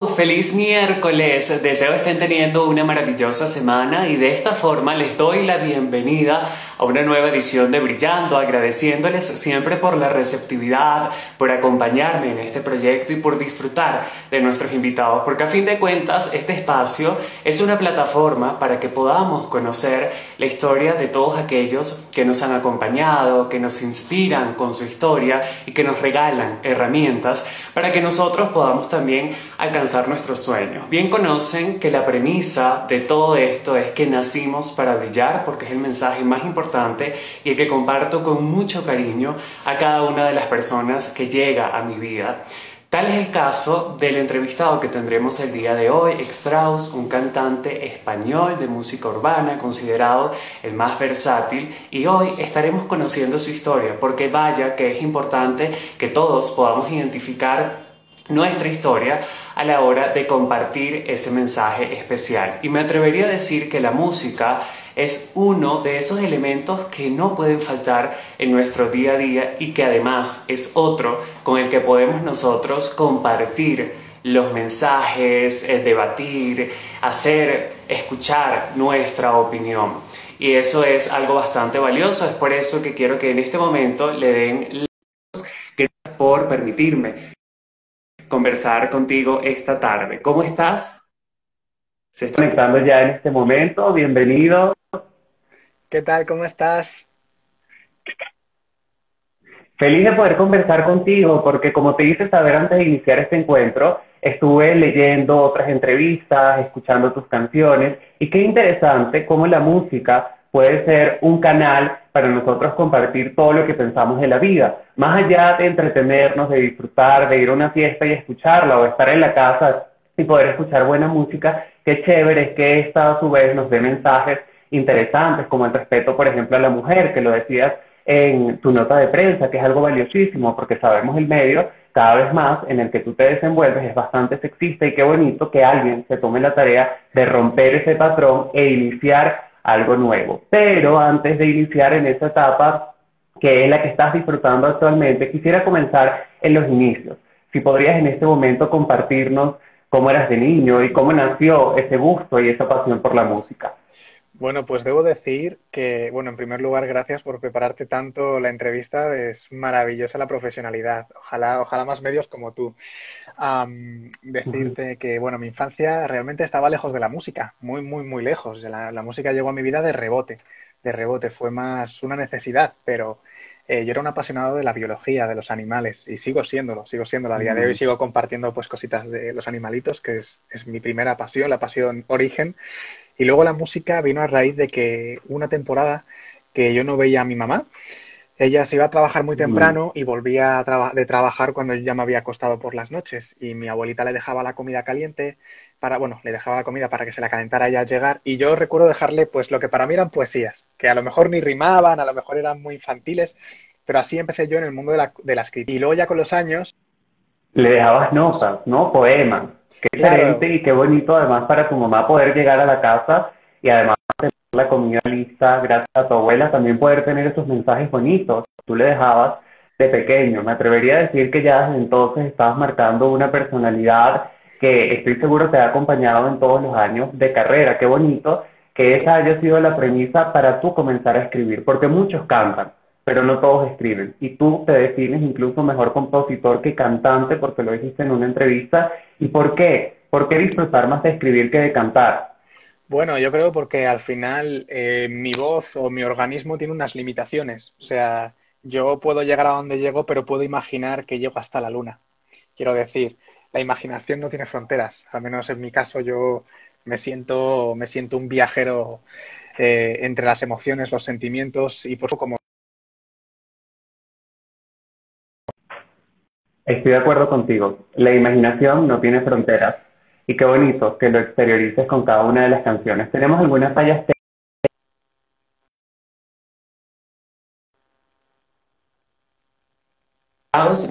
the Feliz miércoles, deseo estén teniendo una maravillosa semana y de esta forma les doy la bienvenida a una nueva edición de Brillando, agradeciéndoles siempre por la receptividad, por acompañarme en este proyecto y por disfrutar de nuestros invitados, porque a fin de cuentas este espacio es una plataforma para que podamos conocer la historia de todos aquellos que nos han acompañado, que nos inspiran con su historia y que nos regalan herramientas para que nosotros podamos también alcanzar nuestros. Bien conocen que la premisa de todo esto es que nacimos para brillar porque es el mensaje más importante y el que comparto con mucho cariño a cada una de las personas que llega a mi vida. Tal es el caso del entrevistado que tendremos el día de hoy, Extraus, un cantante español de música urbana considerado el más versátil y hoy estaremos conociendo su historia porque vaya que es importante que todos podamos identificar nuestra historia a la hora de compartir ese mensaje especial. Y me atrevería a decir que la música es uno de esos elementos que no pueden faltar en nuestro día a día y que además es otro con el que podemos nosotros compartir los mensajes, eh, debatir, hacer, escuchar nuestra opinión. Y eso es algo bastante valioso, es por eso que quiero que en este momento le den gracias por permitirme conversar contigo esta tarde. ¿Cómo estás? Se está conectando ya en este momento. Bienvenido. ¿Qué tal? ¿Cómo estás? Feliz de poder conversar contigo porque como te hice saber antes de iniciar este encuentro, estuve leyendo otras entrevistas, escuchando tus canciones y qué interesante cómo la música puede ser un canal para nosotros compartir todo lo que pensamos de la vida. Más allá de entretenernos, de disfrutar, de ir a una fiesta y escucharla o estar en la casa y poder escuchar buena música, qué chévere es que esta a su vez nos dé mensajes interesantes como el respeto, por ejemplo, a la mujer, que lo decías en tu nota de prensa, que es algo valiosísimo porque sabemos el medio cada vez más en el que tú te desenvuelves es bastante sexista y qué bonito que alguien se tome la tarea de romper ese patrón e iniciar algo nuevo. Pero antes de iniciar en esa etapa, que es la que estás disfrutando actualmente, quisiera comenzar en los inicios. Si podrías en este momento compartirnos cómo eras de niño y cómo nació ese gusto y esa pasión por la música. Bueno, pues debo decir que, bueno, en primer lugar, gracias por prepararte tanto la entrevista. Es maravillosa la profesionalidad. Ojalá, ojalá más medios como tú. Decirte que, bueno, mi infancia realmente estaba lejos de la música, muy, muy, muy lejos. La, la música llegó a mi vida de rebote, de rebote. Fue más una necesidad, pero eh, yo era un apasionado de la biología, de los animales, y sigo siéndolo, sigo siéndolo. A día de hoy sigo compartiendo pues cositas de los animalitos, que es, es mi primera pasión, la pasión origen. Y luego la música vino a raíz de que una temporada que yo no veía a mi mamá, ella se iba a trabajar muy temprano y volvía de trabajar cuando yo ya me había acostado por las noches y mi abuelita le dejaba la comida caliente para, bueno, le dejaba la comida para que se la calentara ella al llegar y yo recuerdo dejarle pues lo que para mí eran poesías, que a lo mejor ni rimaban, a lo mejor eran muy infantiles, pero así empecé yo en el mundo de la, de la escritura. Y luego ya con los años... Le dejabas notas, ¿no? Poemas. Qué excelente y qué bonito además para tu mamá poder llegar a la casa y además la comida lista, gracias a tu abuela, también poder tener esos mensajes bonitos. Tú le dejabas de pequeño. Me atrevería a decir que ya desde entonces estabas marcando una personalidad que estoy seguro te ha acompañado en todos los años de carrera. Qué bonito que esa haya sido la premisa para tú comenzar a escribir, porque muchos cantan, pero no todos escriben. Y tú te defines incluso mejor compositor que cantante, porque lo dijiste en una entrevista. ¿Y por qué? ¿Por qué disfrutar más de escribir que de cantar? Bueno, yo creo porque al final eh, mi voz o mi organismo tiene unas limitaciones. O sea, yo puedo llegar a donde llego, pero puedo imaginar que llego hasta la luna. Quiero decir, la imaginación no tiene fronteras. Al menos en mi caso yo me siento, me siento un viajero eh, entre las emociones, los sentimientos y por eso como Estoy de acuerdo contigo. La imaginación no tiene fronteras. Y qué bonito que lo exteriorices con cada una de las canciones. Tenemos algunas fallas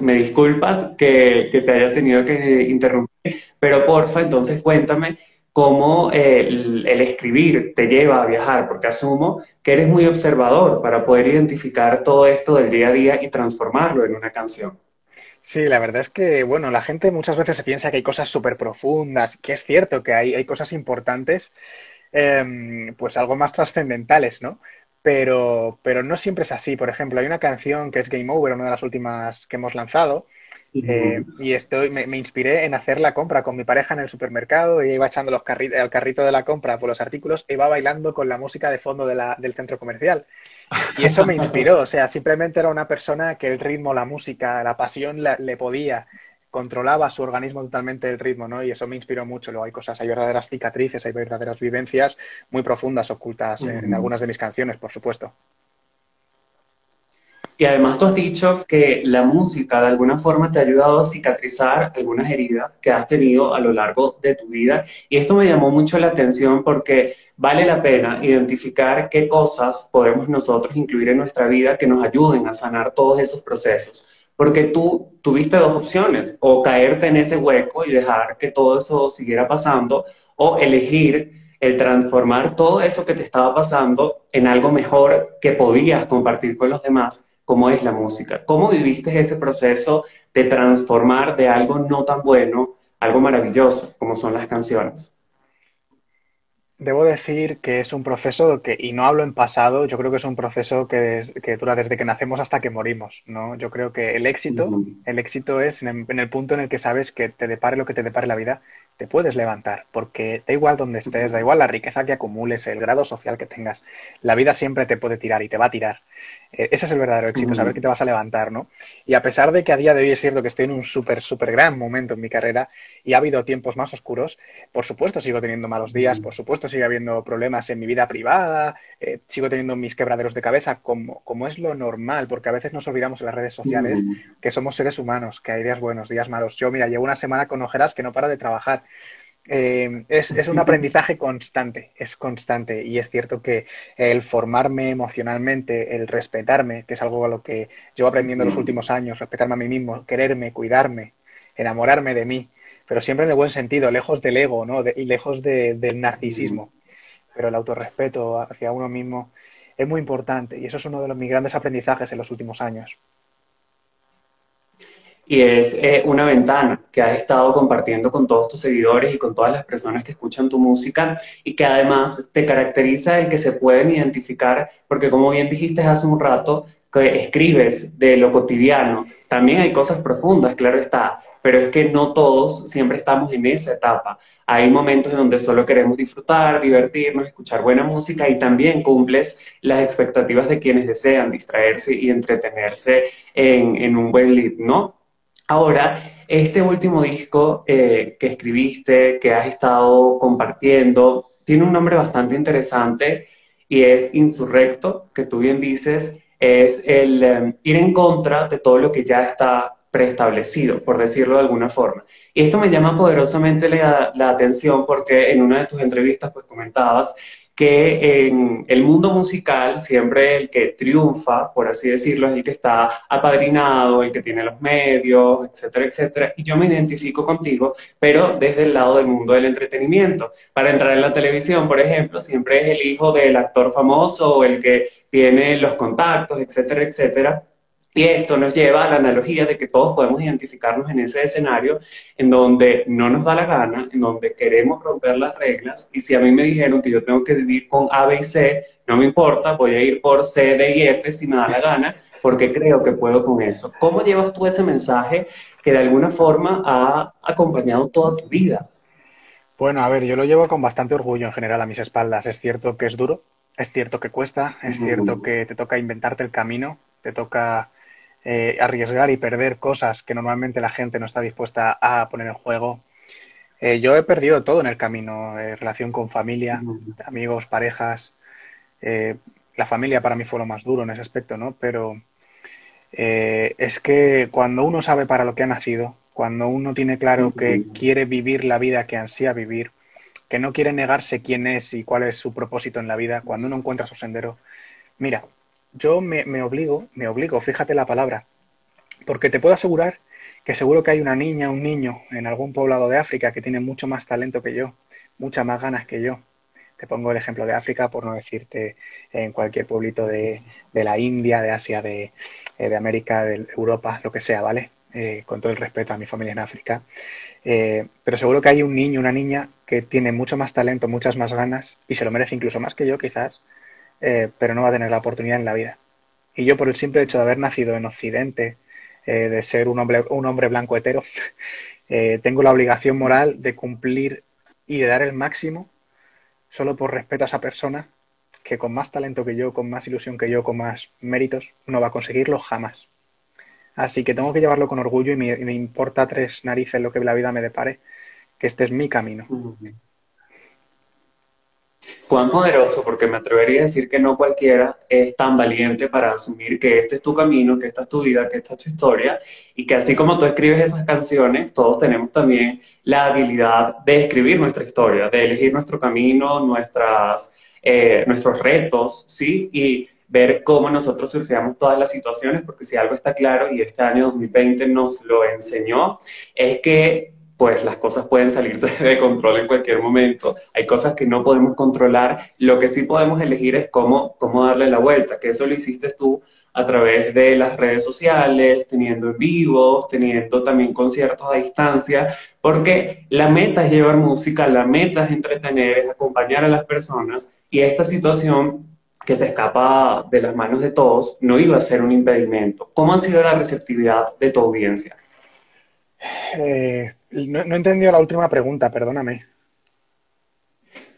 me disculpas que, te haya tenido que interrumpir, pero porfa, entonces cuéntame cómo el, el, escribir te lleva a viajar, porque asumo que eres muy observador para poder identificar todo esto del día a día y transformarlo en una canción. Sí, la verdad es que, bueno, la gente muchas veces se piensa que hay cosas súper profundas, que es cierto que hay, hay cosas importantes, em, pues algo más trascendentales, ¿no? Pero, pero no siempre es así. Por ejemplo, hay una canción que es Game Over, una de las últimas que hemos lanzado, eh, y estoy, me, me, inspiré en hacer la compra con mi pareja en el supermercado, y iba echando los carri el carrito de la compra por los artículos, e iba bailando con la música de fondo de la, del centro comercial. Y eso me inspiró, o sea, simplemente era una persona que el ritmo, la música, la pasión la, le podía, controlaba su organismo totalmente el ritmo, ¿no? Y eso me inspiró mucho. Luego hay cosas, hay verdaderas cicatrices, hay verdaderas vivencias muy profundas ocultas en, en algunas de mis canciones, por supuesto. Y además tú has dicho que la música de alguna forma te ha ayudado a cicatrizar algunas heridas que has tenido a lo largo de tu vida. Y esto me llamó mucho la atención porque vale la pena identificar qué cosas podemos nosotros incluir en nuestra vida que nos ayuden a sanar todos esos procesos. Porque tú tuviste dos opciones, o caerte en ese hueco y dejar que todo eso siguiera pasando, o elegir el transformar todo eso que te estaba pasando en algo mejor que podías compartir con los demás cómo es la música. ¿Cómo viviste ese proceso de transformar de algo no tan bueno algo maravilloso, como son las canciones? Debo decir que es un proceso que, y no hablo en pasado, yo creo que es un proceso que, que dura desde que nacemos hasta que morimos, ¿no? Yo creo que el éxito, uh -huh. el éxito es en el, en el, punto en el que sabes que te depare lo que te depare la vida, te puedes levantar, porque da igual donde estés, da igual la riqueza que acumules, el grado social que tengas, la vida siempre te puede tirar y te va a tirar. Eh, ese es el verdadero éxito, saber que te vas a levantar, ¿no? Y a pesar de que a día de hoy es cierto que estoy en un súper, súper gran momento en mi carrera y ha habido tiempos más oscuros, por supuesto sigo teniendo malos días, por supuesto sigue habiendo problemas en mi vida privada, eh, sigo teniendo mis quebraderos de cabeza, como, como es lo normal, porque a veces nos olvidamos en las redes sociales que somos seres humanos, que hay días buenos, días malos. Yo, mira, llevo una semana con ojeras que no para de trabajar eh, es, es, un aprendizaje constante, es constante. Y es cierto que el formarme emocionalmente, el respetarme, que es algo a lo que llevo aprendiendo en los últimos años, respetarme a mí mismo, quererme, cuidarme, enamorarme de mí, pero siempre en el buen sentido, lejos del ego ¿no? De, y lejos de, del narcisismo. Pero el autorrespeto hacia uno mismo es muy importante y eso es uno de los, mis grandes aprendizajes en los últimos años y es eh, una ventana que has estado compartiendo con todos tus seguidores y con todas las personas que escuchan tu música y que además te caracteriza el que se pueden identificar, porque como bien dijiste hace un rato, que escribes de lo cotidiano, también hay cosas profundas, claro está, pero es que no todos siempre estamos en esa etapa. Hay momentos en donde solo queremos disfrutar, divertirnos, escuchar buena música y también cumples las expectativas de quienes desean distraerse y entretenerse en, en un buen lead, ¿no? Ahora, este último disco eh, que escribiste, que has estado compartiendo, tiene un nombre bastante interesante y es Insurrecto, que tú bien dices, es el um, ir en contra de todo lo que ya está preestablecido, por decirlo de alguna forma. Y esto me llama poderosamente la, la atención porque en una de tus entrevistas pues comentabas que en el mundo musical siempre el que triunfa, por así decirlo, es el que está apadrinado, el que tiene los medios, etcétera, etcétera. Y yo me identifico contigo, pero desde el lado del mundo del entretenimiento. Para entrar en la televisión, por ejemplo, siempre es el hijo del actor famoso o el que tiene los contactos, etcétera, etcétera. Y esto nos lleva a la analogía de que todos podemos identificarnos en ese escenario en donde no nos da la gana, en donde queremos romper las reglas. Y si a mí me dijeron que yo tengo que vivir con A, B y C, no me importa, voy a ir por C, D y F si me da la gana, porque creo que puedo con eso. ¿Cómo llevas tú ese mensaje que de alguna forma ha acompañado toda tu vida? Bueno, a ver, yo lo llevo con bastante orgullo en general a mis espaldas. Es cierto que es duro, es cierto que cuesta, es cierto que te toca inventarte el camino, te toca eh, arriesgar y perder cosas que normalmente la gente no está dispuesta a poner en juego. Eh, yo he perdido todo en el camino, eh, relación con familia, amigos, parejas. Eh, la familia para mí fue lo más duro en ese aspecto, ¿no? Pero es que cuando uno sabe para lo que ha nacido, cuando uno tiene claro que quiere vivir la vida que ansía vivir, que no quiere negarse quién es y cuál es su propósito en la vida, cuando uno encuentra su sendero, mira, yo me, obligo, me obligo, fíjate la palabra, porque te puedo asegurar que seguro que hay una niña, un niño en algún poblado de África que tiene mucho más talento que yo, muchas más ganas que yo. Te pongo el ejemplo de África por no decirte en cualquier pueblito de, la India, de Asia, de, eh, de América, de Europa, lo que sea, ¿vale? eh, con todo el respeto a mi familia en África, eh, pero seguro que hay un niño, una niña que tiene mucho más talento, muchas más ganas y se lo merece incluso más que yo quizás, pero no va a tener la oportunidad en la vida. Y yo por el simple hecho de haber nacido en Occidente, de ser un hombre, un hombre blanco hetero, tengo la obligación moral de cumplir y de dar el máximo solo por respeto a esa persona que con más talento que yo, con más ilusión que yo, con más méritos, no va a conseguirlo jamás. Así que tengo que llevarlo con orgullo y me, importa tres narices lo que la vida me depare, que este es mi camino. Cuán poderoso, porque me atrevería a decir que no cualquiera es tan valiente para asumir que este es tu camino, que esta es tu vida, que esta es tu historia, y que así como tú escribes esas canciones, todos tenemos también la habilidad de escribir nuestra historia, de elegir nuestro camino, nuestras, eh, nuestros retos, ¿sí? Y ver cómo nosotros surfeamos todas las situaciones, porque si algo está claro, y este año 2020 nos lo enseñó, es que pues las cosas pueden salirse de control en cualquier momento. Hay cosas que no podemos controlar. Lo que sí podemos elegir es cómo, cómo darle la vuelta, que eso lo hiciste tú a través de las redes sociales, teniendo en vivo, teniendo también conciertos a distancia, porque la meta es llevar música, la meta es entretener, es acompañar a las personas y esta situación que se escapa de las manos de todos no iba a ser un impedimento. ¿Cómo ha sido la receptividad de tu audiencia? Eh, no, he entendido la última pregunta, perdóname.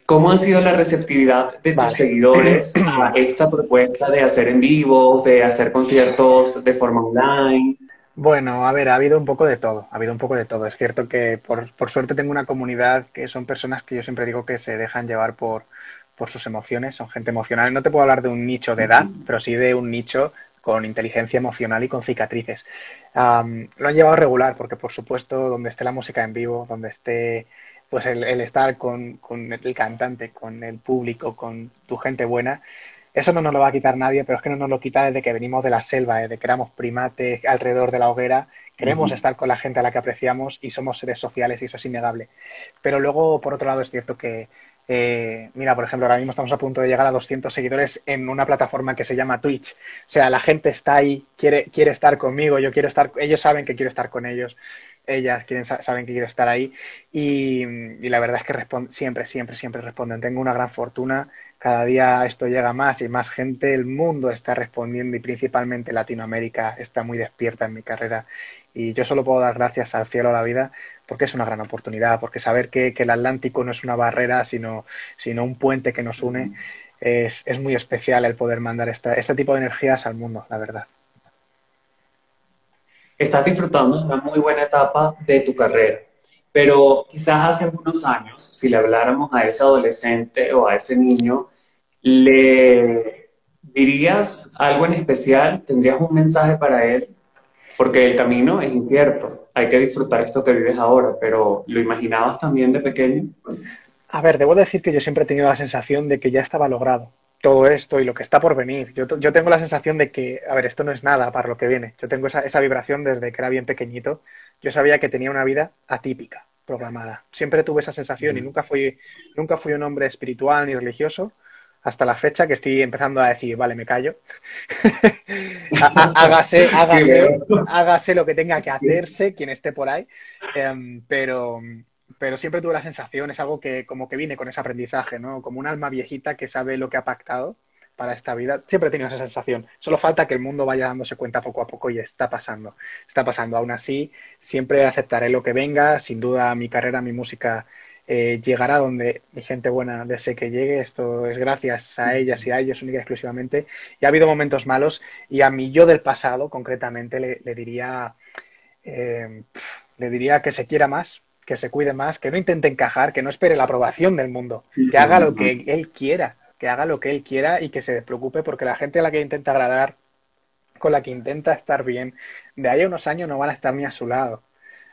¿Cómo ha sido la receptividad de tus seguidores a esta propuesta de hacer en vivo, de hacer conciertos de forma online? Bueno, a ver, ha habido un poco de todo, ha habido un poco de todo. Es cierto que por, por suerte tengo una comunidad que son personas que yo siempre digo que se dejan llevar por, por sus emociones, son gente emocional. No te puedo hablar de un nicho de edad, pero sí de un nicho con inteligencia emocional y con cicatrices. lo han llevado regular, porque por supuesto, donde esté la música en vivo, donde esté pues el, estar con, el cantante, con el público, con tu gente buena, eso no nos lo va a quitar nadie, pero es que no nos lo quita desde que venimos de la selva, desde que éramos primates alrededor de la hoguera, queremos estar con la gente a la que apreciamos y somos seres sociales y eso es innegable. Pero luego, por otro lado, es cierto que eh, mira, por ejemplo, ahora mismo estamos a punto de llegar a 200 seguidores en una plataforma que se llama Twitch. O sea, la gente está ahí, quiere, quiere estar conmigo, yo quiero estar, ellos saben que quiero estar con ellos, ellas quieren, saben que quiero estar ahí. Y, la verdad es que siempre, siempre, siempre responden. Tengo una gran fortuna, cada día esto llega más y más gente, el mundo está respondiendo y principalmente Latinoamérica está muy despierta en mi carrera. Y yo solo puedo dar gracias al cielo a la vida porque es una gran oportunidad, porque saber que, el Atlántico no es una barrera, sino, sino un puente que nos une, es, es muy especial el poder mandar esta, este tipo de energías al mundo, la verdad. Estás disfrutando una muy buena etapa de tu carrera, pero quizás hace algunos años, si le habláramos a ese adolescente o a ese niño, ¿le dirías algo en especial? ¿Tendrías un mensaje para él? Porque el camino es incierto hay que disfrutar esto que vives ahora, pero ¿lo imaginabas también de pequeño? A ver, debo decir que yo siempre he tenido la sensación de que ya estaba logrado todo esto y lo que está por venir. Yo, tengo la sensación de que, a ver, esto no es nada para lo que viene. Yo tengo esa, esa vibración desde que era bien pequeñito. Yo sabía que tenía una vida atípica, programada. Siempre tuve esa sensación y nunca fui, nunca fui un hombre espiritual ni religioso, hasta la fecha que estoy empezando a decir, vale, me callo. hágase, hágase, hágase, lo que tenga que hacerse, quien esté por ahí. Em, pero, pero siempre tuve la sensación, es algo que como que vine con ese aprendizaje, ¿no? Como un alma viejita que sabe lo que ha pactado para esta vida. Siempre he tenido esa sensación. Solo falta que el mundo vaya dándose cuenta poco a poco y está pasando. Está pasando. Aún así, siempre aceptaré lo que venga. Sin duda, mi carrera, mi música eh, llegará donde mi gente buena desee que llegue. Esto es gracias a ellas y a ellos única y exclusivamente. Y ha habido momentos malos y a mí yo del pasado, concretamente, le, diría, eh, le diría que se quiera más, que se cuide más, que no intente encajar, que no espere la aprobación del mundo, que haga lo que él quiera, que haga lo que él quiera y que se despreocupe porque la gente a la que intenta agradar, con la que intenta estar bien, de ahí a unos años no van a estar ni a su lado.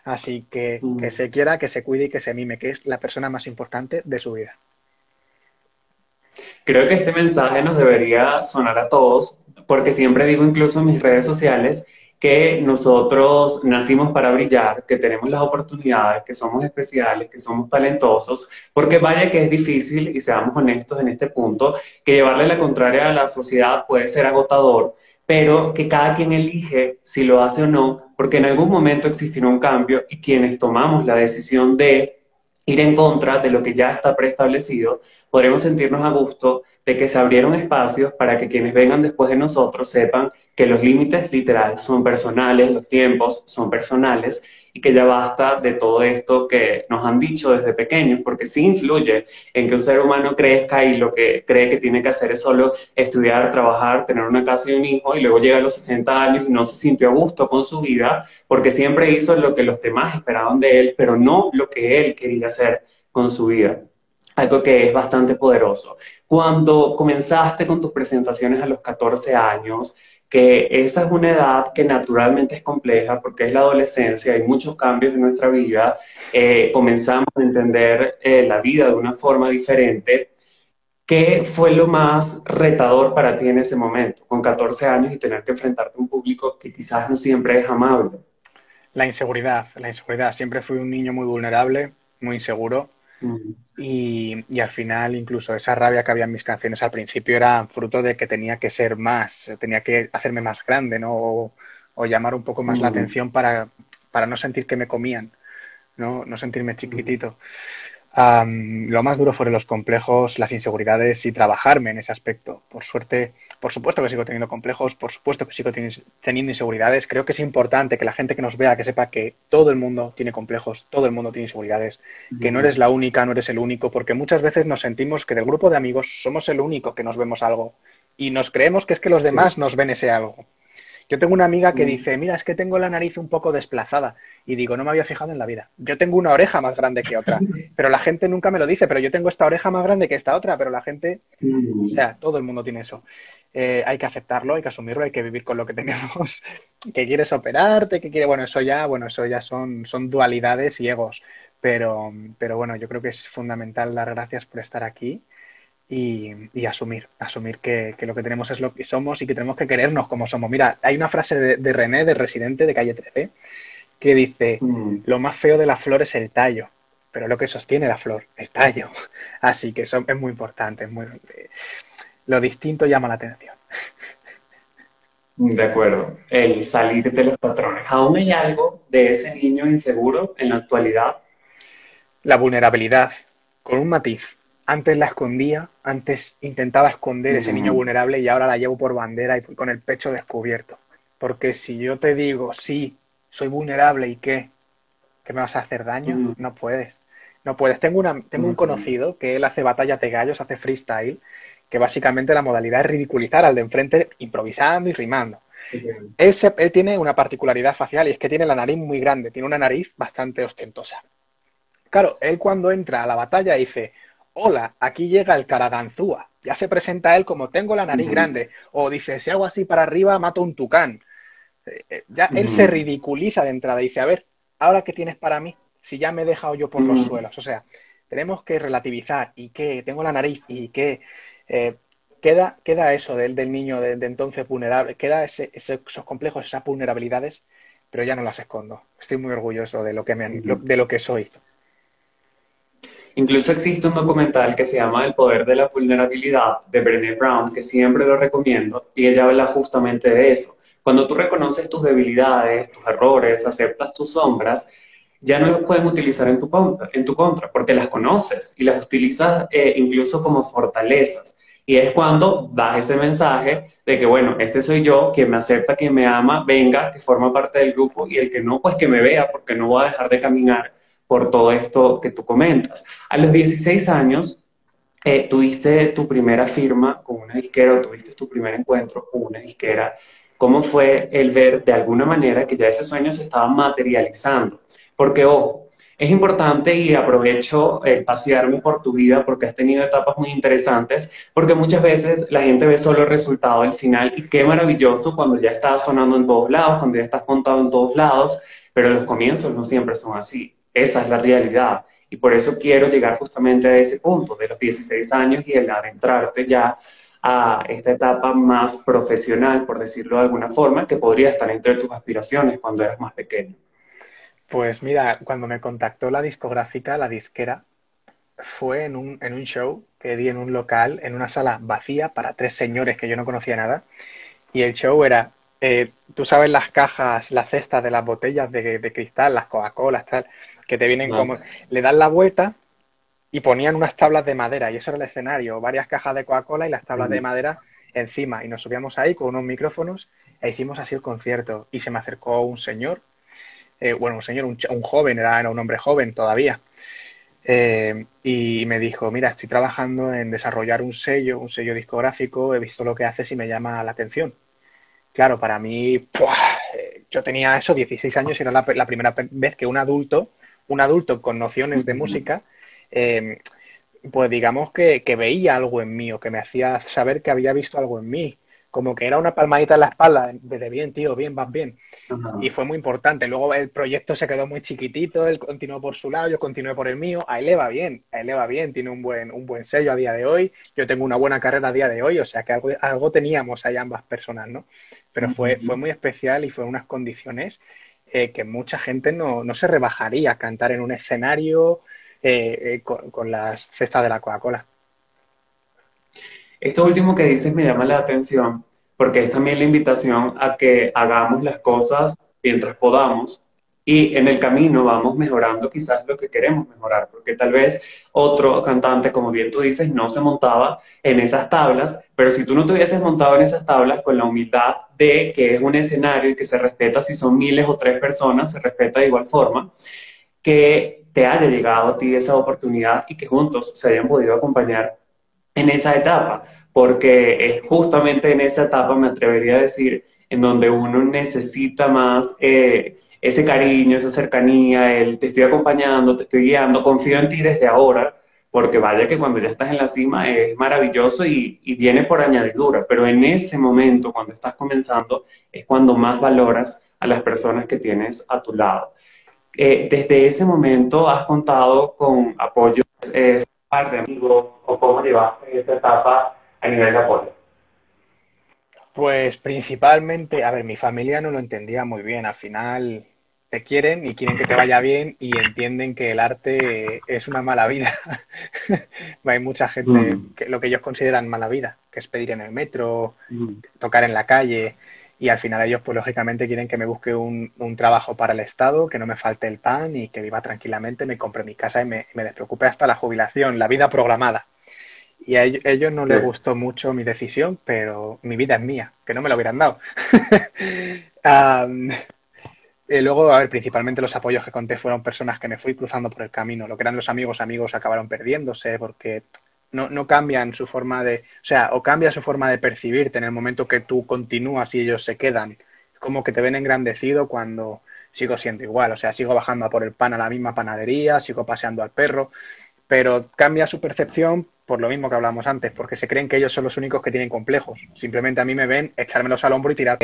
Así que que mm. se quiera, que se cuide y que se mime, que es la persona más importante de su vida. Creo que este mensaje nos debería sonar a todos, porque siempre digo incluso en mis redes sociales que nosotros nacimos para brillar, que tenemos las oportunidades, que somos especiales, que somos talentosos, porque vaya que es difícil, y seamos honestos en este punto, que llevarle la contraria a la sociedad puede ser agotador, pero que cada quien elige si lo hace o no, porque en algún momento existirá un cambio y quienes tomamos la decisión de ir en contra de lo que ya está preestablecido, podremos sentirnos a gusto de que se abrieron espacios para que quienes vengan después de nosotros sepan que los límites literal son personales, los tiempos son personales y que ya basta de todo esto que nos han dicho desde pequeños, porque sí influye en que un ser humano crezca y lo que cree que tiene que hacer es solo estudiar, trabajar, tener una casa y un hijo, y luego llega a los 60 años y no se sintió a gusto con su vida, porque siempre hizo lo que los demás esperaban de él, pero no lo que él quería hacer con su vida algo que es bastante poderoso. Cuando comenzaste con tus presentaciones a los 14 años, que esa es una edad que naturalmente es compleja porque es la adolescencia, hay muchos cambios en nuestra vida, eh, comenzamos a entender eh, la vida de una forma diferente. ¿Qué fue lo más retador para ti en ese momento, con 14 años y tener que enfrentarte a un público que quizás no siempre es amable? La inseguridad, la inseguridad. Siempre fui un niño muy vulnerable, muy inseguro y, al final, incluso esa rabia que había en mis canciones al principio era fruto de que tenía que ser más, tenía que hacerme más grande, ¿no? O, llamar un poco más la atención para, para, no sentir que me comían, ¿no? No sentirme chiquitito lo más duro fueron los complejos, las inseguridades y trabajarme en ese aspecto. Por suerte, por supuesto que sigo teniendo complejos, por supuesto que sigo teniendo inseguridades. Creo que es importante que la gente que nos vea, que sepa que todo el mundo tiene complejos, todo el mundo tiene inseguridades, que no eres la única, no eres el único, porque muchas veces nos sentimos que del grupo de amigos somos el único que nos vemos algo y nos creemos que es que los demás nos ven ese algo. Yo tengo una amiga que mm. dice, mira, es que tengo la nariz un poco desplazada. Y digo, no me había fijado en la vida. Yo tengo una oreja más grande que otra. Pero la gente nunca me lo dice, pero yo tengo esta oreja más grande que esta otra, pero la gente, mm. o sea, todo el mundo tiene eso. Eh, hay que aceptarlo, hay que asumirlo, hay que vivir con lo que tenemos. que quieres operarte, que quiere, bueno, eso ya, bueno, eso ya son, son dualidades y egos. Pero, pero bueno, yo creo que es fundamental dar gracias por estar aquí y, asumir, asumir que, lo que tenemos es lo que somos y que tenemos que querernos como somos. Mira, hay una frase de, René, de Residente de Calle 13, que dice, mm. lo más feo de la flor es el tallo, pero lo que sostiene la flor, el tallo. Así que eso es muy importante, muy, lo distinto llama la atención. De acuerdo, el salir de los patrones. ¿Aún hay algo de ese niño inseguro en la actualidad? La vulnerabilidad, con un matiz antes la escondía, antes intentaba esconder ese niño vulnerable y ahora la llevo por bandera y con el pecho descubierto. Porque si yo te digo, sí, soy vulnerable y qué, que me vas a hacer daño, no puedes. No puedes. Tengo, una, tengo un conocido que él hace batallas de gallos, hace freestyle, que básicamente la modalidad es ridiculizar al de enfrente improvisando y rimando. Él, él tiene una particularidad facial y es que tiene la nariz muy grande, tiene una nariz bastante ostentosa. Claro, él cuando entra a la batalla dice, hola, aquí llega el caraganzúa. Ya se presenta él como tengo la nariz grande. O dice, si hago así para arriba, mato un tucán. Eh, eh, ya él se ridiculiza de entrada. Dice, a ver, ¿ahora qué tienes para mí? Si ya me he dejado yo por los suelos. O sea, tenemos que relativizar y que tengo la nariz y que eh, queda, queda eso del, del niño de, entonces vulnerable, queda ese, esos complejos, esas vulnerabilidades, pero ya no las escondo. Estoy muy orgulloso de lo que, me, de lo que soy. Incluso existe un documental que se llama El poder de la vulnerabilidad de Brené Brown, que siempre lo recomiendo, y ella habla justamente de eso. Cuando tú reconoces tus debilidades, tus errores, aceptas tus sombras, ya no los pueden utilizar en tu contra, en tu contra porque las conoces y las utilizas eh, incluso como fortalezas. Y es cuando das ese mensaje de que, bueno, este soy yo, quien me acepta, quien me ama, venga, que forma parte del grupo, y el que no, pues que me vea, porque no voy a dejar de caminar por todo esto que tú comentas. A los 16 años, eh, tuviste tu primera firma con una disquera o tuviste tu primer encuentro con una disquera. ¿Cómo fue el ver de alguna manera que ya ese sueño se estaba materializando? Porque, ojo, es importante y aprovecho el pasearme por tu vida porque has tenido etapas muy interesantes, porque muchas veces la gente ve solo el resultado del final y qué maravilloso cuando ya estás sonando en todos lados, cuando ya estás montado en todos lados, pero los comienzos no siempre son así. Esa es la realidad. Y por eso quiero llegar justamente a ese punto de los 16 años y el adentrarte ya a esta etapa más profesional, por decirlo de alguna forma, que podría estar entre tus aspiraciones cuando eras más pequeño. Pues mira, cuando me contactó la discográfica, la disquera, fue en un, en un show que di en un local, en una sala vacía para tres señores que yo no conocía nada. Y el show era, eh, tú sabes las cajas, las cestas de las botellas de, de cristal, las Coca-Cola, tal, que te vienen como, le dan la vuelta y ponían unas tablas de madera y eso era el escenario, varias cajas de Coca-Cola y las tablas de madera encima y nos subíamos ahí con unos micrófonos e hicimos así el concierto y se me acercó un señor, eh, bueno, un señor, un, joven, era, un hombre joven todavía, eh, y me dijo, mira, estoy trabajando en desarrollar un sello, un sello discográfico, he visto lo que haces y me llama la atención. Claro, para mí, eh, yo tenía eso, 16 años, y era la, la, primera vez que un adulto, un adulto con nociones de música, eh, pues digamos que, que, veía algo en mí o que me hacía saber que había visto algo en mí. Como que era una palmadita en la espalda de bien, tío, bien, vas bien. Y fue muy importante. Luego el proyecto se quedó muy chiquitito, él continuó por su lado, yo continué por el mío. A él le va bien, a él le va bien, tiene un buen, un buen sello a día de hoy. Yo tengo una buena carrera a día de hoy, o sea que algo, algo teníamos ahí ambas personas, ¿no? Pero fue, fue muy especial y fue unas condiciones eh, que mucha gente no, no se rebajaría a cantar en un escenario eh, eh, con, las cestas de la Coca-Cola. Esto último que dices me llama la atención porque es también la invitación a que hagamos las cosas mientras podamos y en el camino vamos mejorando quizás lo que queremos mejorar, porque tal vez otro cantante, como bien tú dices, no se montaba en esas tablas, pero si tú no te hubieses montado en esas tablas con la humildad de que es un escenario y que se respeta si son miles o tres personas, se respeta de igual forma, que te haya llegado a ti esa oportunidad y que juntos se hayan podido acompañar en esa etapa, porque es justamente en esa etapa, me atrevería a decir, en donde uno necesita más eh, ese cariño, esa cercanía, el te estoy acompañando, te estoy guiando, confío en ti desde ahora, porque vaya que cuando ya estás en la cima es maravilloso y, y viene por añadidura, pero en ese momento, cuando estás comenzando, es cuando más valoras a las personas que tienes a tu lado. Eh, desde ese momento has contado con apoyo eh, de amigos o cómo llevaste esta etapa a nivel de apoyo. Pues principalmente, a ver, mi familia no lo entendía muy bien. Al final te quieren y quieren que te vaya bien y entienden que el arte es una mala vida. Hay mucha gente mm. que lo que ellos consideran mala vida, que es pedir en el metro, mm. tocar en la calle y al final ellos pues lógicamente quieren que me busque un, trabajo para el Estado, que no me falte el pan y que viva tranquilamente, me compre mi casa y me, despreocupe hasta la jubilación, la vida programada. Y a ellos, no les gustó mucho mi decisión, pero mi vida es mía, que no me lo hubieran dado. y luego, a ver, principalmente los apoyos que conté fueron personas que me fui cruzando por el camino. Lo que eran los amigos, amigos acabaron perdiéndose porque no, no cambian su forma de, o sea, o cambia su forma de percibirte en el momento que tú continúas y ellos se quedan. Como que te ven engrandecido cuando sigo siendo igual, o sea, sigo bajando a por el pan a la misma panadería, sigo paseando al perro, pero cambia su percepción por lo mismo que hablamos antes, porque se creen que ellos son los únicos que tienen complejos. Simplemente a mí me ven echármelos al hombro y tirar.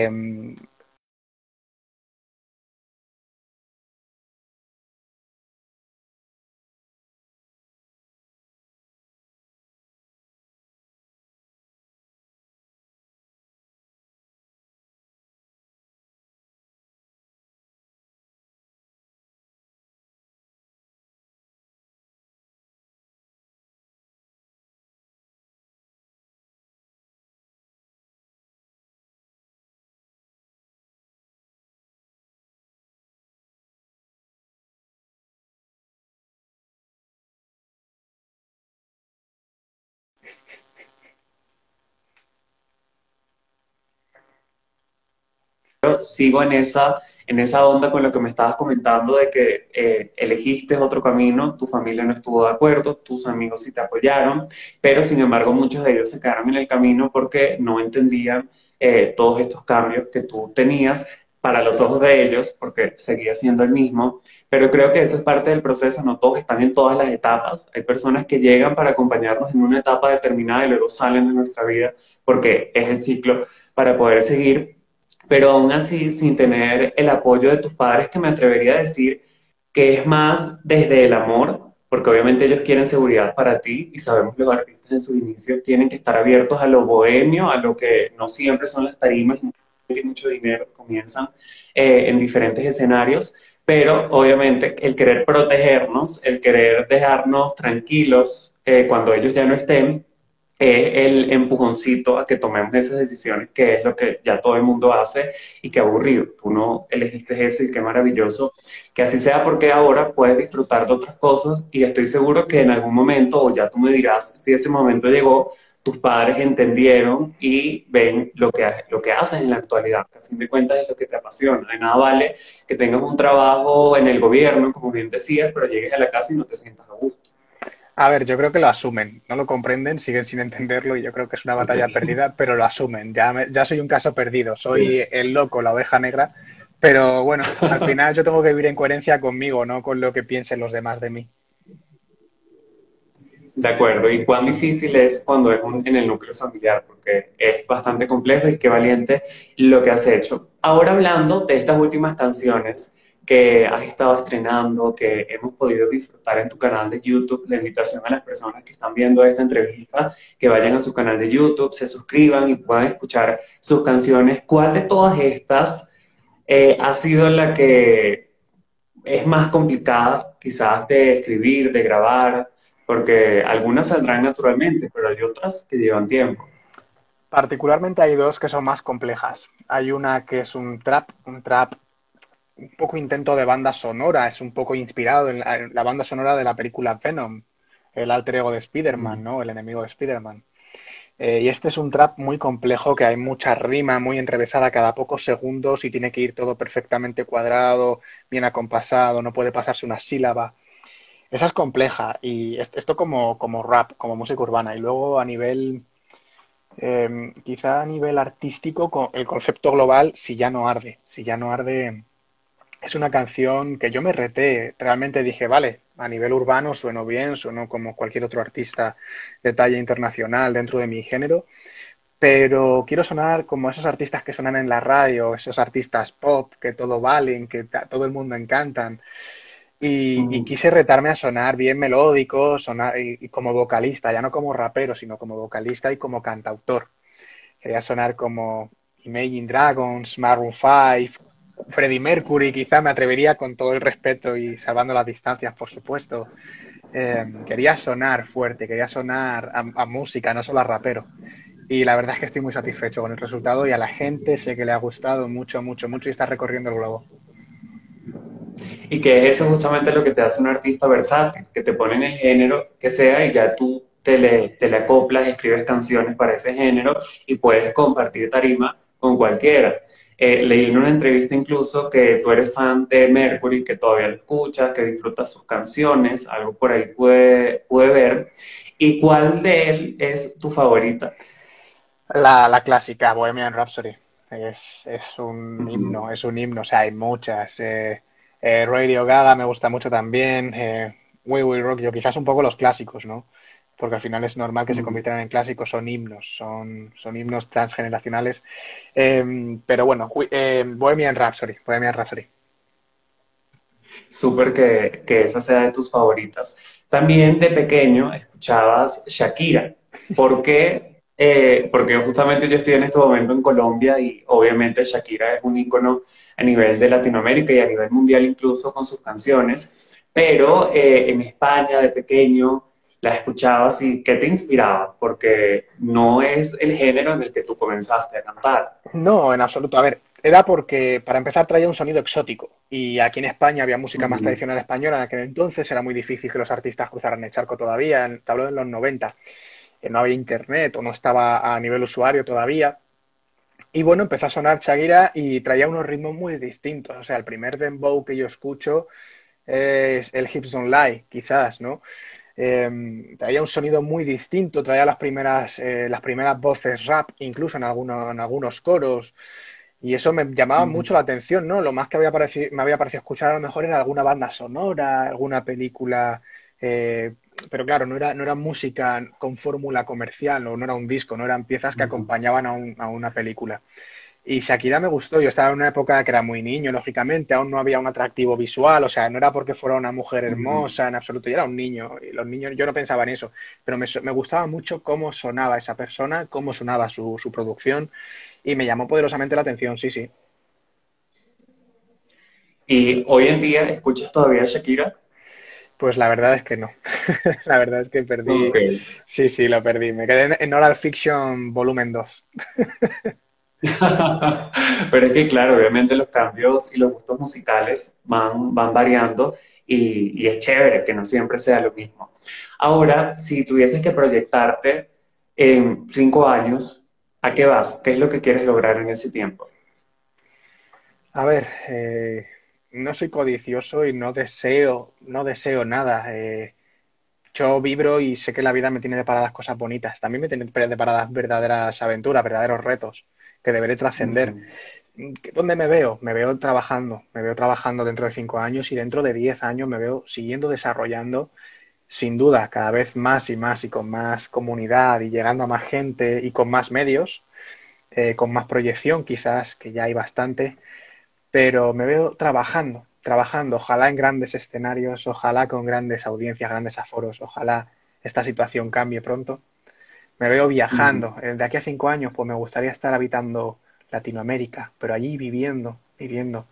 Sigo en esa, en esa onda con lo que me estabas comentando de que eh, elegiste otro camino, tu familia no estuvo de acuerdo, tus amigos sí te apoyaron, pero sin embargo muchos de ellos se quedaron en el camino porque no entendían eh, todos estos cambios que tú tenías para los ojos de ellos, porque seguía siendo el mismo, pero creo que eso es parte del proceso, no todos están en todas las etapas, hay personas que llegan para acompañarnos en una etapa determinada y luego salen de nuestra vida porque es el ciclo para poder seguir, pero aún así sin tener el apoyo de tus padres, que me atrevería a decir que es más desde el amor, porque obviamente ellos quieren seguridad para ti y sabemos que los artistas en sus inicios tienen que estar abiertos a lo bohemio, a lo que no siempre son las tarimas y mucho dinero, comienzan eh, en diferentes escenarios, pero obviamente el querer protegernos, el querer dejarnos tranquilos eh, cuando ellos ya no estén, es el empujoncito a que tomemos esas decisiones, que es lo que ya todo el mundo hace y qué aburrido. Tú no elegiste eso y qué maravilloso que así sea porque ahora puedes disfrutar de otras cosas y estoy seguro que en algún momento, o ya tú me dirás si ese momento llegó, tus padres entendieron y ven lo que, lo que haces en la actualidad, que a fin de cuentas es lo que te apasiona. De nada vale que tengas un trabajo en el gobierno, como bien decías, pero llegues a la casa y no te sientas a gusto. A ver, yo creo que lo asumen, no lo comprenden, siguen sin entenderlo y yo creo que es una batalla perdida, pero lo asumen. Ya, ya soy un caso perdido, soy el loco, la oveja negra, pero bueno, al final yo tengo que vivir en coherencia conmigo, no con lo que piensen los demás de mí. De acuerdo, y cuán difícil es cuando es en el núcleo familiar, porque es bastante complejo y qué valiente lo que has hecho. Ahora hablando de estas últimas canciones, que has estado estrenando, que hemos podido disfrutar en tu canal de YouTube. La invitación a las personas que están viendo esta entrevista, que vayan a su canal de YouTube, se suscriban y puedan escuchar sus canciones. ¿Cuál de todas estas eh, ha sido la que es más complicada quizás de escribir, de grabar? Porque algunas saldrán naturalmente, pero hay otras que llevan tiempo. Particularmente hay dos que son más complejas. Hay una que es un trap, un trap un poco intento de banda sonora, es un poco inspirado en la, banda sonora de la película Venom, el alter ego de Spider-Man, ¿no? El enemigo de Spider-Man. Eh, y este es un trap muy complejo, que hay mucha rima, muy enrevesada cada pocos segundos y tiene que ir todo perfectamente cuadrado, bien acompasado, no puede pasarse una sílaba. Esa es compleja y esto como, como rap, como música urbana. Y luego a nivel, eh, quizá a nivel artístico, el concepto global, si ya no arde, si ya no arde es una canción que yo me reté. Realmente dije, vale, a nivel urbano sueno bien, sueno como cualquier otro artista de talla internacional dentro de mi género, pero quiero sonar como esos artistas que suenan en la radio, esos artistas pop que todo valen, que a todo el mundo encantan. Y, mm. quise retarme a sonar bien melódico, sonar y, como vocalista, ya no como rapero, sino como vocalista y como cantautor. Quería sonar como Imagine Dragons, Maroon 5, Freddie Mercury, quizá me atrevería con todo el respeto y salvando las distancias, por supuesto. Eh, quería sonar fuerte, quería sonar a, música, no solo a rapero. Y la verdad es que estoy muy satisfecho con el resultado y a la gente sé que le ha gustado mucho, mucho, mucho y está recorriendo el globo. Y que eso justamente lo que te hace un artista versátil, que te pone en el género que sea y ya tú te le, te le acoplas, escribes canciones para ese género y puedes compartir tarima con cualquiera. Eh, leí en una entrevista incluso que tú eres fan de Mercury, que todavía lo escuchas, que disfrutas sus canciones, algo por ahí pude, pude ver. ¿Y cuál de él es tu favorita? La, la clásica, Bohemian Rhapsody. Es, es un himno, es un himno, o sea, hay muchas. Eh, eh, Radio Gaga me gusta mucho también. We Will Rock yo quizás un poco los clásicos, ¿no? Porque al final es normal que se conviertan en clásicos, son himnos, son, son himnos transgeneracionales. Em, pero bueno, eh, Bohemian Rhapsody, Bohemian Rhapsody. Súper que, que esa sea de tus favoritas. También de pequeño escuchabas Shakira. ¿Por qué? Eh, porque justamente yo estoy en este momento en Colombia y obviamente Shakira es un ícono a nivel de Latinoamérica y a nivel mundial incluso con sus canciones. Pero eh, en España de pequeño la escuchabas y qué te inspiraba? Porque no es el género en el que tú comenzaste a cantar. No, en absoluto. A ver, era porque para empezar traía un sonido exótico y aquí en España había música más tradicional española en aquel entonces, era muy difícil que los artistas cruzaran el charco todavía, en, hablo de los 90, eh, no había internet o no estaba a nivel usuario todavía. Y bueno, empezó a sonar Shakira y traía unos ritmos muy distintos. O sea, el primer dembow que yo escucho es el Hips Don't Lie, quizás, ¿no? Eh, traía un sonido muy distinto, traía las primeras, eh, las primeras voces rap, incluso en, algunos, en algunos coros. Y eso me llamaba mucho la atención, ¿no? Lo más que había parecido, me había parecido escuchar a lo mejor era alguna banda sonora, alguna película, eh, pero claro, no era, no era música con fórmula comercial o no era un disco, no eran piezas que acompañaban a, un, a una película. Y Shakira me gustó, yo estaba en una época que era muy niño, lógicamente, aún no había un atractivo visual, o sea, no era porque fuera una mujer hermosa en absoluto, yo era un niño, y los niños, yo no pensaba en eso, pero me, me gustaba mucho cómo sonaba esa persona, cómo sonaba su, su producción, y me llamó poderosamente la atención, sí, sí. ¿Y hoy en día escuchas todavía a Shakira? Pues la verdad es que no. la verdad es que perdí. Sí, sí, lo perdí. Me quedé en Oral Fiction volumen 2. Pero es que, claro, obviamente los cambios y los gustos musicales van, van variando y, es chévere que no siempre sea lo mismo. Ahora, si tuvieses que proyectarte en cinco años, ¿a qué vas? ¿Qué es lo que quieres lograr en ese tiempo? A ver, eh, no soy codicioso y no deseo, no deseo nada. Eh, yo vibro y sé que la vida me tiene deparadas cosas bonitas. También me tiene deparadas verdaderas aventuras, verdaderos retos que deberé trascender. ¿Dónde me veo? Me veo trabajando, me veo trabajando dentro de cinco años y dentro de diez años me veo siguiendo desarrollando, sin duda, cada vez más y más y con más comunidad y llegando a más gente y con más medios, eh, con más proyección quizás, que ya hay bastante, pero me veo trabajando, trabajando, ojalá en grandes escenarios, ojalá con grandes audiencias, grandes aforos, ojalá esta situación cambie pronto me veo viajando. De aquí a cinco años, pues me gustaría estar habitando Latinoamérica, pero allí viviendo, viviendo.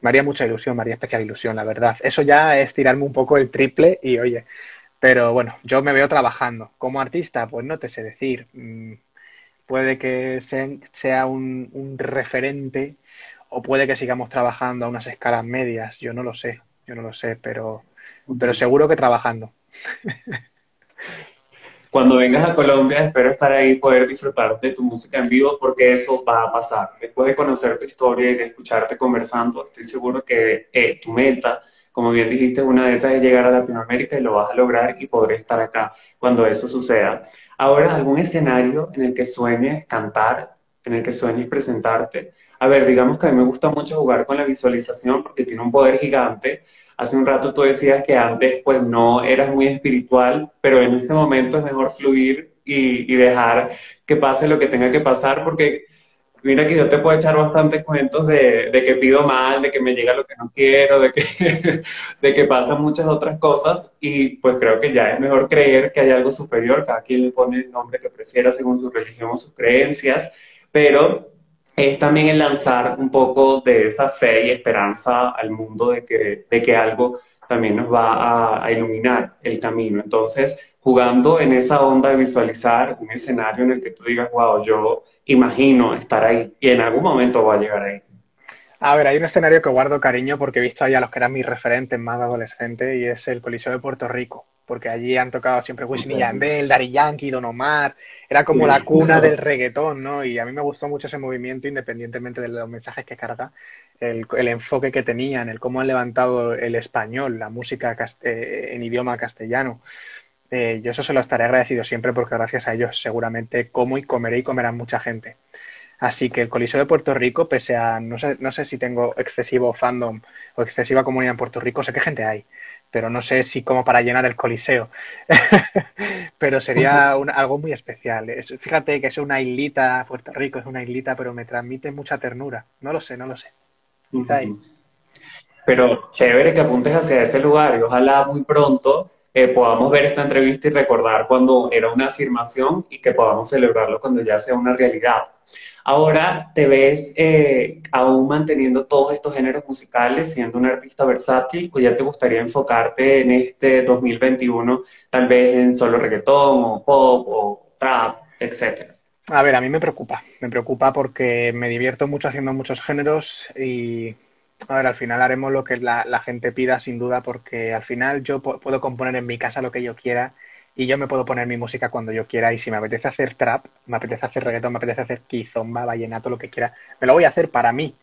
Me haría mucha ilusión, me haría especial ilusión, la verdad. Eso ya es tirarme un poco el triple y oye, pero bueno, yo me veo trabajando. Como artista, pues no te sé decir. Mm, puede que sea un, un referente o puede que sigamos trabajando a unas escalas medias. Yo no lo sé, yo no lo sé, pero, pero seguro que trabajando. Cuando vengas a Colombia, espero estar ahí y poder disfrutar de tu música en vivo porque eso va a pasar. Después de conocer tu historia y de escucharte conversando, estoy seguro que eh, tu meta, como bien dijiste, una de esas es llegar a Latinoamérica y lo vas a lograr y podré estar acá cuando eso suceda. Ahora, ¿algún escenario en el que sueñes cantar, en el que sueñes presentarte? A ver, digamos que a mí me gusta mucho jugar con la visualización porque tiene un poder gigante. Hace un rato tú decías que antes pues no eras muy espiritual, pero en este momento es mejor fluir y, dejar que pase lo que tenga que pasar, porque mira que yo te puedo echar bastantes cuentos de, que pido mal, de que me llega lo que no quiero, de que, de que pasan muchas otras cosas y pues creo que ya es mejor creer que hay algo superior, cada quien le pone el nombre que prefiera según su religión o sus creencias, pero es también el lanzar un poco de esa fe y esperanza al mundo de que, de que algo también nos va a, iluminar el camino. Entonces, jugando en esa onda de visualizar un escenario en el que tú digas, wow, yo imagino estar ahí y en algún momento voy a llegar ahí. A ver, hay un escenario que guardo cariño porque he visto ahí a los que eran mis referentes más adolescentes y es el Coliseo de Puerto Rico porque allí han tocado siempre Wisin y Yandel, Daddy Yankee, Don Omar, era como la cuna del reggaetón, ¿no? Y a mí me gustó mucho ese movimiento, independientemente de los mensajes que carga, el, enfoque que tenían, el cómo han levantado el español, la música eh, en idioma castellano. Eh, yo eso se lo estaré agradecido siempre porque gracias a ellos seguramente como y comeré y comerán mucha gente. Así que el Coliseo de Puerto Rico, pese a, no sé, no sé si tengo excesivo fandom o excesiva comunidad en Puerto Rico, sé qué gente hay pero no sé si como para llenar el coliseo. pero sería algo muy especial. fíjate que es una islita, Puerto Rico es una islita, pero me transmite mucha ternura. No lo sé, no lo sé. Pero chévere que apuntes hacia ese lugar y ojalá muy pronto eh, podamos ver esta entrevista y recordar cuando era una afirmación y que podamos celebrarlo cuando ya sea una realidad. Ahora te ves eh, aún manteniendo todos estos géneros musicales, siendo un artista versátil, o ya te gustaría enfocarte en este 2021, tal vez en solo reggaetón o pop o trap, etcétera. A ver, a mí me preocupa, me preocupa porque me divierto mucho haciendo muchos géneros y, a ver, al final haremos lo que la, la gente pida sin duda porque al final yo puedo componer en mi casa lo que yo quiera y yo me puedo poner mi música cuando yo quiera y si me apetece hacer trap, me apetece hacer reggaetón, me apetece hacer kizomba, vallenato, lo que quiera, me lo voy a hacer para mí,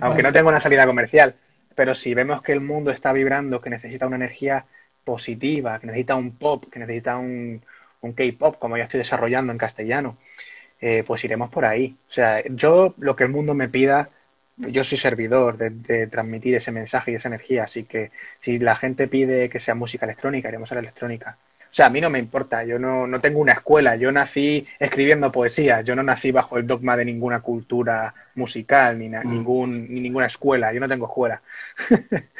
aunque no tenga una salida comercial. Pero si vemos que el mundo está vibrando, que necesita una energía positiva, que necesita un pop, que necesita un, un K-pop, como ya estoy desarrollando en castellano, eh, pues iremos por ahí. O sea, yo lo que el mundo me pida, yo soy servidor de, de, transmitir ese mensaje y esa energía, así que si la gente pide que sea música electrónica, iremos a la electrónica. O sea, a mí no me importa, yo no, no tengo una escuela, yo nací escribiendo poesía, yo no nací bajo el dogma de ninguna cultura musical, ni, mm. ningún, ni ninguna escuela, yo no tengo escuela.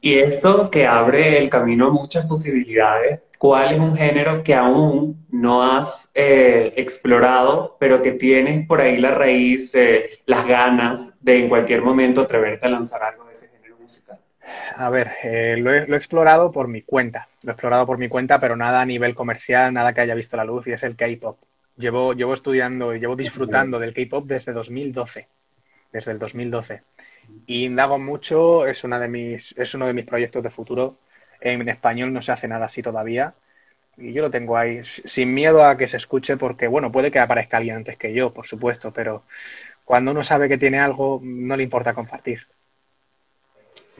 y esto que abre el camino a muchas posibilidades, ¿cuál es un género que aún no has eh, explorado, pero que tienes por ahí la raíz, eh, las ganas de en cualquier momento atreverte a lanzar algo de ese género musical? a ver, eh, lo, he, explorado por mi cuenta. Lo he explorado por mi cuenta, pero nada a nivel comercial, nada que haya visto la luz, y es el K-pop. Llevo, llevo estudiando y llevo disfrutando del K-pop desde 2012. Desde el 2012. Y indago mucho, es, una de mis, es uno de mis proyectos de futuro. En español no se hace nada así todavía. Y yo lo tengo ahí, sin miedo a que se escuche, porque, bueno, puede que aparezca alguien antes que yo, por supuesto, pero cuando uno sabe que tiene algo, no le importa compartir.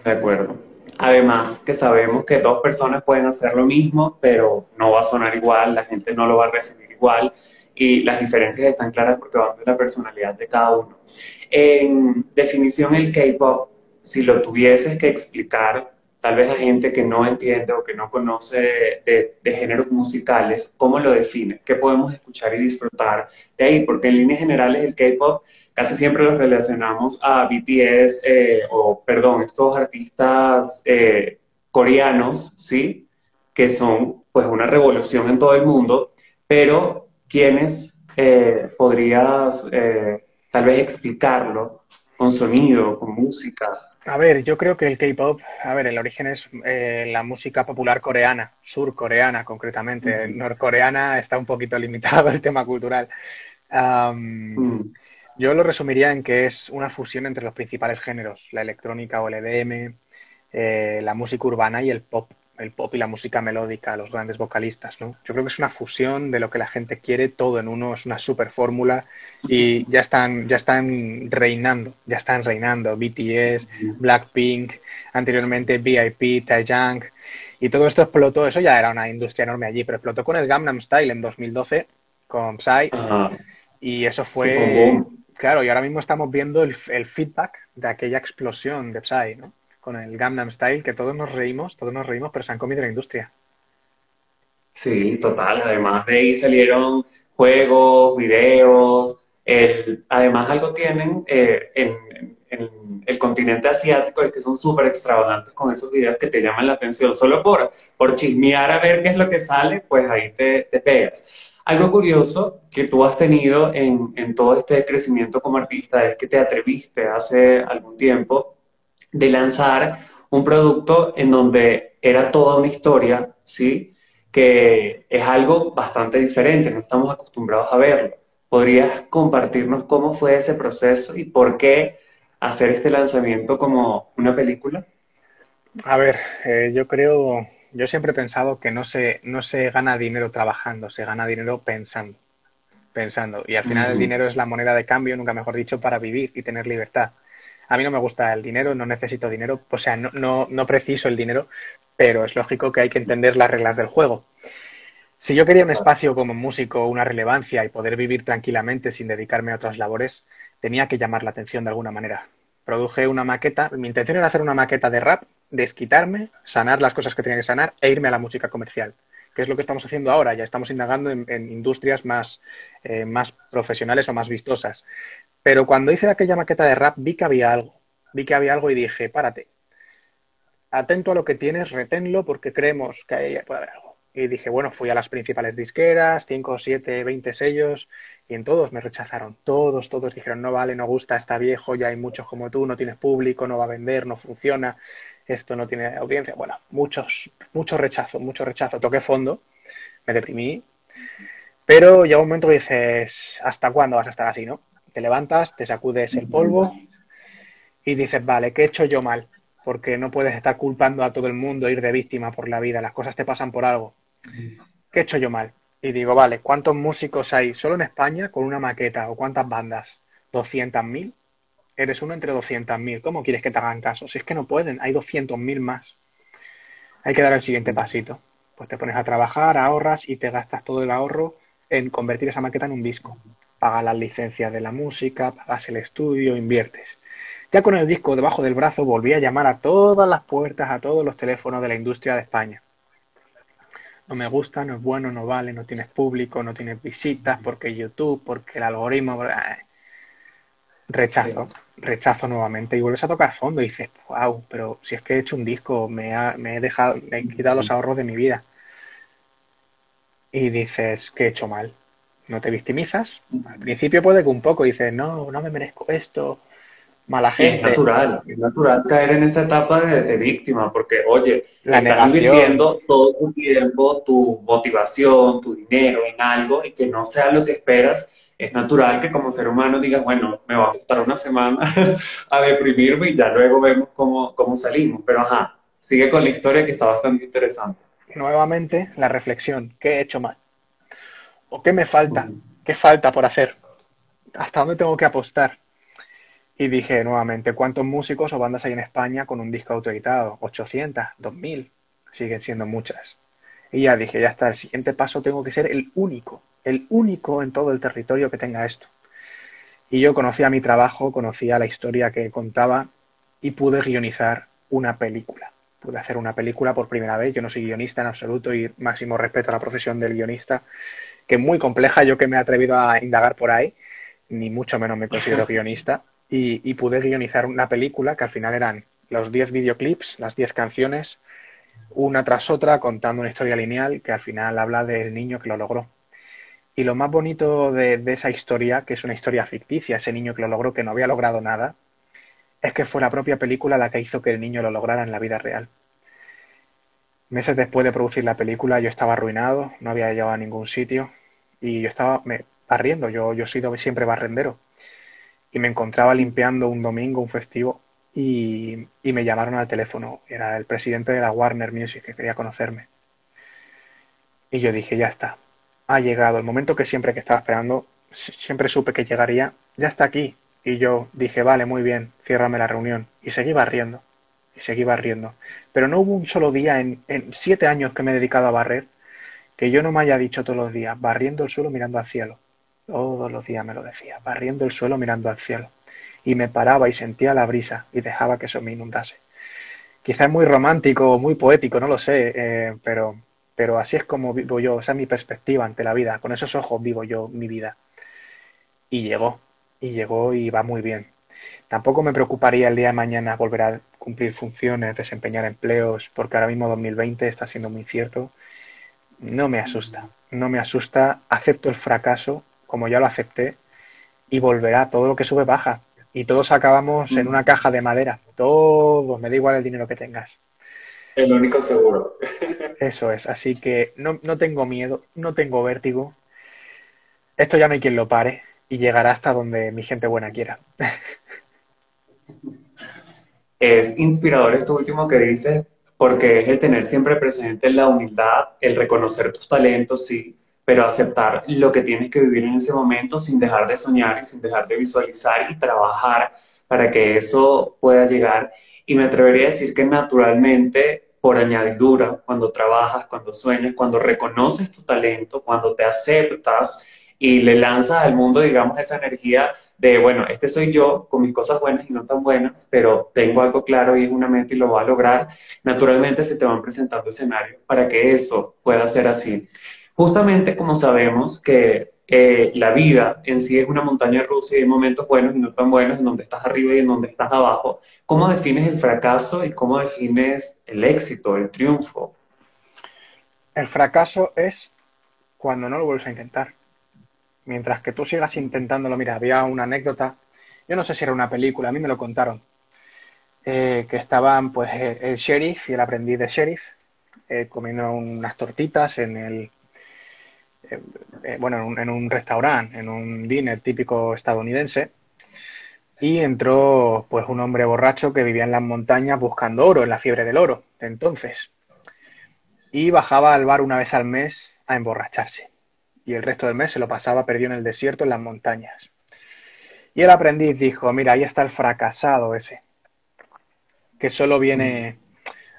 De acuerdo. Además, que sabemos que dos personas pueden hacer lo mismo, pero no va a sonar igual, la gente no lo va a recibir igual y las diferencias están claras porque van de la personalidad de cada uno. En definición, el K-pop, si lo tuvieses que explicar, tal vez a gente que no entiende o que no conoce de, géneros musicales, ¿cómo lo define? ¿Qué podemos escuchar y disfrutar de ahí? Porque en líneas generales el K-pop casi siempre lo relacionamos a BTS eh, o, perdón, estos artistas eh, coreanos, ¿sí? Que son pues una revolución en todo el mundo, pero ¿quiénes eh, podrías tal vez explicarlo con sonido, con música? A ver, yo creo que el K-pop, a ver, el origen es eh, la música popular coreana, surcoreana concretamente. Norcoreana está un poquito limitado el tema cultural. Mm. Yo lo resumiría en que es una fusión entre los principales géneros, la electrónica o el EDM, eh, la música urbana y el pop el pop y la música melódica, los grandes vocalistas, ¿no? Yo creo que es una fusión de lo que la gente quiere, todo en uno, es una super fórmula y ya están, ya están reinando, ya están reinando BTS, Blackpink, anteriormente VIP, Taeyang y todo esto explotó, eso ya era una industria enorme allí, pero explotó con el Gangnam Style en 2012 con Psy y eso fue, claro, y ahora mismo estamos viendo el, el feedback de aquella explosión de Psy, ¿no? Con el Gangnam Style, que todos nos reímos, todos nos reímos, pero se han comido la industria. Sí, total. Además de ahí salieron juegos, videos. además, algo tienen eh, en, el continente asiático es que son súper extravagantes con esos videos que te llaman la atención. Solo por, por chismear a ver qué es lo que sale, pues ahí te, te pegas. Algo curioso que tú has tenido en, en todo este crecimiento como artista es que te atreviste hace algún tiempo de lanzar un producto en donde era toda una historia, ¿sí? Que es algo bastante diferente, no estamos acostumbrados a verlo. ¿Podrías compartirnos cómo fue ese proceso y por qué hacer este lanzamiento como una película? A ver, eh, yo creo, yo siempre he pensado que no se, no se gana dinero trabajando, se gana dinero pensando, pensando. Y al final el dinero es la moneda de cambio, nunca mejor dicho, para vivir y tener libertad. A mí no me gusta el dinero, no necesito dinero, o sea, no, no, no preciso el dinero, pero es lógico que hay que entender las reglas del juego. Si yo quería un espacio como músico, una relevancia y poder vivir tranquilamente sin dedicarme a otras labores, tenía que llamar la atención de alguna manera. Produje una maqueta, mi intención era hacer una maqueta de rap, desquitarme, sanar las cosas que tenía que sanar e irme a la música comercial, que es lo que estamos haciendo ahora, ya estamos indagando en, industrias más, eh, más profesionales o más vistosas. Pero cuando hice aquella maqueta de rap vi que había algo. Vi que había algo y dije, párate. Atento a lo que tienes, reténlo porque creemos que ahí puede haber algo. Y dije, bueno, fui a las principales disqueras, 5, 7, 20 sellos, y en todos me rechazaron. Todos, todos dijeron, no vale, no gusta, está viejo, ya hay muchos como tú, no tienes público, no va a vender, no funciona, esto no tiene audiencia. Bueno, muchos, mucho rechazo, mucho rechazo. Toqué fondo, me deprimí, pero llega un momento que dices, ¿hasta cuándo vas a estar así, no? Te levantas, te sacudes el polvo y dices, vale, ¿qué he hecho yo mal? Porque no puedes estar culpando a todo el mundo, ir de víctima por la vida, las cosas te pasan por algo. ¿Qué he hecho yo mal? Y digo, vale, ¿cuántos músicos hay solo en España con una maqueta o cuántas bandas? ¿200.000? Eres uno entre 200.000. ¿Cómo quieres que te hagan caso? Si es que no pueden, hay 200.000 más. Hay que dar el siguiente pasito. Pues te pones a trabajar, ahorras y te gastas todo el ahorro en convertir esa maqueta en un disco pagas las licencias de la música, pagas el estudio, inviertes. Ya con el disco debajo del brazo volví a llamar a todas las puertas, a todos los teléfonos de la industria de España. No me gusta, no es bueno, no vale, no tienes público, no tienes visitas, porque YouTube, porque el algoritmo... Rechazo, rechazo nuevamente y vuelves a tocar fondo y dices, wow, pero si es que he hecho un disco, me, me he dejado, me he quitado los ahorros de mi vida. Y dices, que he hecho mal? No te victimizas. Al principio puede que un poco dices, no, no me merezco esto, mala gente. es natural, es natural caer en esa etapa de, víctima, porque, oye, la estás invirtiendo todo tu tiempo, tu motivación, tu dinero en algo y que no sea lo que esperas. Es natural que como ser humano digas, bueno, me va a costar una semana a deprimirme y ya luego vemos cómo, cómo salimos. Pero ajá, sigue con la historia que está bastante interesante. Nuevamente, la reflexión, ¿qué he hecho mal? ¿O qué me falta? ¿Qué falta por hacer? ¿Hasta dónde tengo que apostar? Y dije nuevamente, ¿cuántos músicos o bandas hay en España con un disco autoeditado? ¿800? ¿2000? Siguen siendo muchas. Y ya dije, ya está, el siguiente paso tengo que ser el único, el único en todo el territorio que tenga esto. Y yo conocía mi trabajo, conocía la historia que contaba y pude guionizar una película. Pude hacer una película por primera vez. Yo no soy guionista en absoluto y máximo respeto a la profesión del guionista, que es muy compleja, yo que me he atrevido a indagar por ahí, ni mucho menos me considero guionista y, pude guionizar una película que al final eran los 10 videoclips, las 10 canciones, una tras otra, contando una historia lineal que al final habla del niño que lo logró. Y lo más bonito de, esa historia, que es una historia ficticia, ese niño que lo logró, que no había logrado nada, es que fue la propia película la que hizo que el niño lo lograra en la vida real. Meses después de producir la película yo estaba arruinado, no había llegado a ningún sitio y yo estaba me, barriendo, yo, yo he sido siempre barrendero y me encontraba limpiando un domingo, un festivo, y, me llamaron al teléfono. Era el presidente de la Warner Music que quería conocerme. Y yo dije, ya está, ha llegado el momento que siempre que estaba esperando, siempre supe que llegaría, ya está aquí. Y yo dije, vale, muy bien, ciérrame la reunión. Y seguí barriendo, y seguí barriendo. Pero no hubo un solo día en, en siete años que me he dedicado a barrer que yo no me haya dicho todos los días, barriendo el suelo mirando al cielo. Todos los días me lo decía, barriendo el suelo mirando al cielo. Y me paraba y sentía la brisa y dejaba que eso me inundase. Quizás es muy romántico o muy poético, no lo sé, eh, pero, pero así es como vivo yo, esa es mi perspectiva ante la vida, con esos ojos vivo yo mi vida. Y llegó, y llegó y va muy bien. Tampoco me preocuparía el día de mañana volver a cumplir funciones, desempeñar empleos, porque ahora mismo 2020 está siendo muy incierto. No me asusta, no me asusta, acepto el fracaso como ya lo acepté, y volverá, todo lo que sube baja. Y todos acabamos en mm. una caja de madera. Todos, me da igual el dinero que tengas. El único seguro. Eso es, así que no, no tengo miedo, no tengo vértigo. Esto ya no hay quien lo pare y llegará hasta donde mi gente buena quiera. Es inspirador esto último que dices, porque es el tener siempre presente la humildad, el reconocer tus talentos, sí, pero aceptar lo que tienes que vivir en ese momento sin dejar de soñar y sin dejar de visualizar y trabajar para que eso pueda llegar. Y me atrevería a decir que naturalmente, por añadidura, cuando trabajas, cuando sueñas, cuando reconoces tu talento, cuando te aceptas y le lanzas al mundo, digamos, esa energía de, bueno, este soy yo con mis cosas buenas y no tan buenas, pero tengo algo claro y es una mente y lo va a lograr, naturalmente se te van presentando escenarios para que eso pueda ser así. Justamente como sabemos que eh, la vida en sí es una montaña rusa y hay momentos buenos y no tan buenos en donde estás arriba y en donde estás abajo, ¿cómo defines el fracaso y cómo defines el éxito, el triunfo? El fracaso es cuando no lo vuelves a intentar. Mientras que tú sigas intentándolo, mira, había una anécdota, yo no sé si era una película, a mí me lo contaron, eh, que estaban pues el sheriff y el aprendiz de sheriff eh, comiendo unas tortitas en el, eh, bueno, en un, restaurante, en un dinner típico estadounidense, y entró pues un hombre borracho que vivía en las montañas buscando oro, en la fiebre del oro de entonces. Y bajaba al bar una vez al mes a emborracharse. Y el resto del mes se lo pasaba perdido en el desierto, en las montañas. Y el aprendiz dijo, mira, ahí está el fracasado ese, que solo viene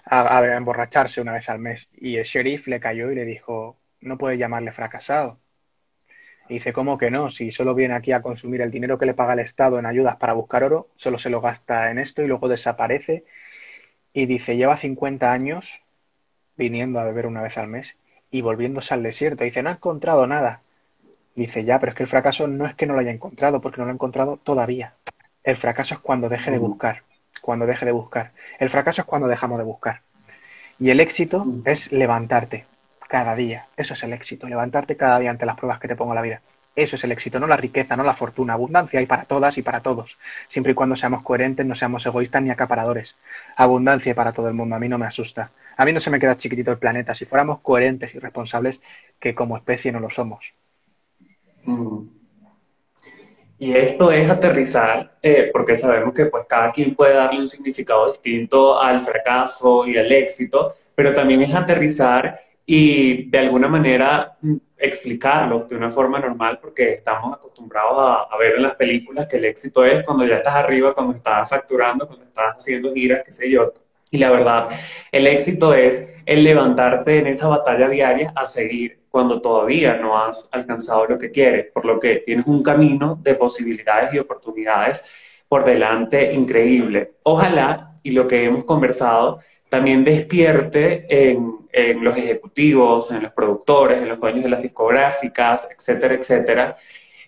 a, emborracharse una vez al mes. Y el sheriff le cayó y le dijo, no puede llamarle fracasado. Y dice, ¿cómo que no? Si solo viene aquí a consumir el dinero que le paga el Estado en ayudas para buscar oro, solo se lo gasta en esto y luego desaparece. Y dice, lleva 50 años viniendo a beber una vez al mes y volviéndose al desierto. dice, no ha encontrado nada. dice, ya, pero es que el fracaso no es que no lo haya encontrado, porque no lo ha encontrado todavía. El fracaso es cuando deje de buscar, cuando deje de buscar. El fracaso es cuando dejamos de buscar. Y el éxito es levantarte, cada día. Eso es el éxito, levantarte cada día ante las pruebas que te ponga la vida. Eso es el éxito, no la riqueza, no la fortuna. Abundancia hay para todas y para todos, siempre y cuando seamos coherentes, no seamos egoístas ni acaparadores. Abundancia para todo el mundo, a mí no me asusta. A mí no se me queda chiquitito el planeta. Si fuéramos coherentes y responsables, que como especie no lo somos. Mm. Y esto es aterrizar, eh, porque sabemos que pues cada quien puede darle un significado distinto al fracaso y al éxito, pero también es aterrizar y de alguna manera explicarlo de una forma normal porque estamos acostumbrados a, ver en las películas que el éxito es cuando ya estás arriba, cuando estás facturando, cuando estás haciendo giras, qué sé yo. Y la verdad, el éxito es el levantarte en esa batalla diaria a seguir cuando todavía no has alcanzado lo que quieres, por lo que tienes un camino de posibilidades y oportunidades por delante increíble. Ojalá, y lo que hemos conversado, también despierte en en los ejecutivos, en los productores, en los dueños de las discográficas, etcétera, etcétera,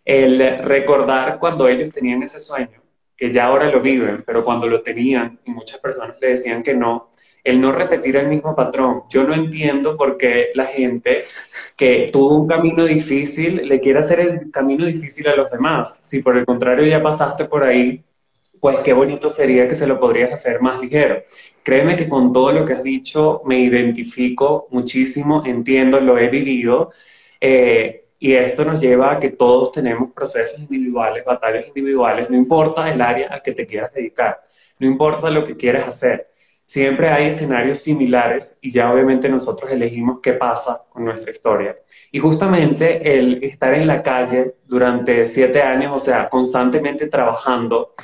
el recordar cuando ellos tenían ese sueño, que ya ahora lo viven, pero cuando lo tenían y muchas personas le decían que no, el no repetir el mismo patrón. Yo no entiendo por qué la gente que tuvo un camino difícil le quiere hacer el camino difícil a los demás. Si por el contrario ya pasaste por ahí, pues qué bonito sería que se lo podrías hacer más ligero. Créeme que con todo lo que has dicho me identifico muchísimo, entiendo, lo he vivido. Eh, y esto nos lleva a que todos tenemos procesos individuales, batallas individuales, no importa el área a que te quieras dedicar, no importa lo que quieras hacer. Siempre hay escenarios similares y ya obviamente nosotros elegimos qué pasa con nuestra historia. Y justamente el estar en la calle durante siete años, o sea, constantemente trabajando,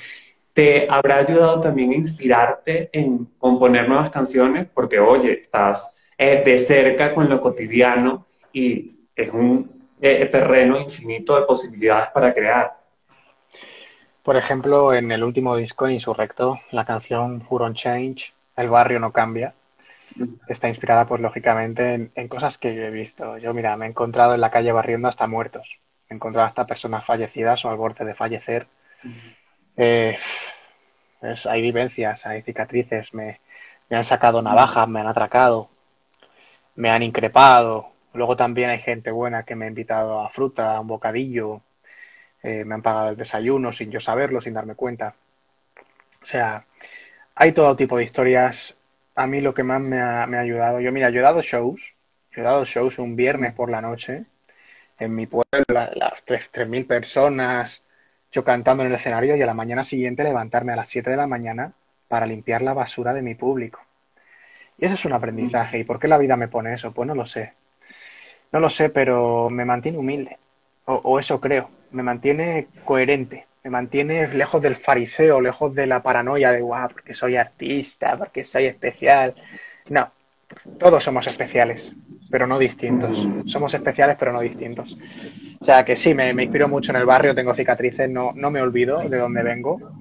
te habrá ayudado también a inspirarte en componer nuevas canciones, porque oye, estás eh, de cerca con lo cotidiano y es un eh, terreno infinito de posibilidades para crear. Por ejemplo, en el último disco, Insurrecto, la canción Huron Change, El barrio no cambia, está inspirada, pues lógicamente, en, cosas que yo he visto. Yo, mira, me he encontrado en la calle barriendo hasta muertos, me he encontrado hasta personas fallecidas o al borde de fallecer. Eh, hay vivencias, hay cicatrices, me, han sacado navajas, me han atracado, me han increpado. Luego también hay gente buena que me ha invitado a fruta, a un bocadillo, eh, me han pagado el desayuno sin yo saberlo, sin darme cuenta. O sea, hay todo tipo de historias. A mí lo que más me ha, ayudado, yo mira, yo he dado shows, he dado shows un viernes por la noche en mi pueblo, las 3.000 personas, yo cantando en el escenario y a la mañana siguiente levantarme a las 7 de la mañana para limpiar la basura de mi público. Y eso es un aprendizaje. ¿Y por qué la vida me pone eso? Pues no lo sé. No lo sé, pero me mantiene humilde. O, eso creo. Me mantiene coherente. Me mantiene lejos del fariseo, lejos de la paranoia de, guau, porque soy artista, porque soy especial. No, todos somos especiales, pero no distintos. Somos especiales, pero no distintos. O sea que sí, me, inspiro mucho en el barrio, tengo cicatrices, no, no me olvido de dónde vengo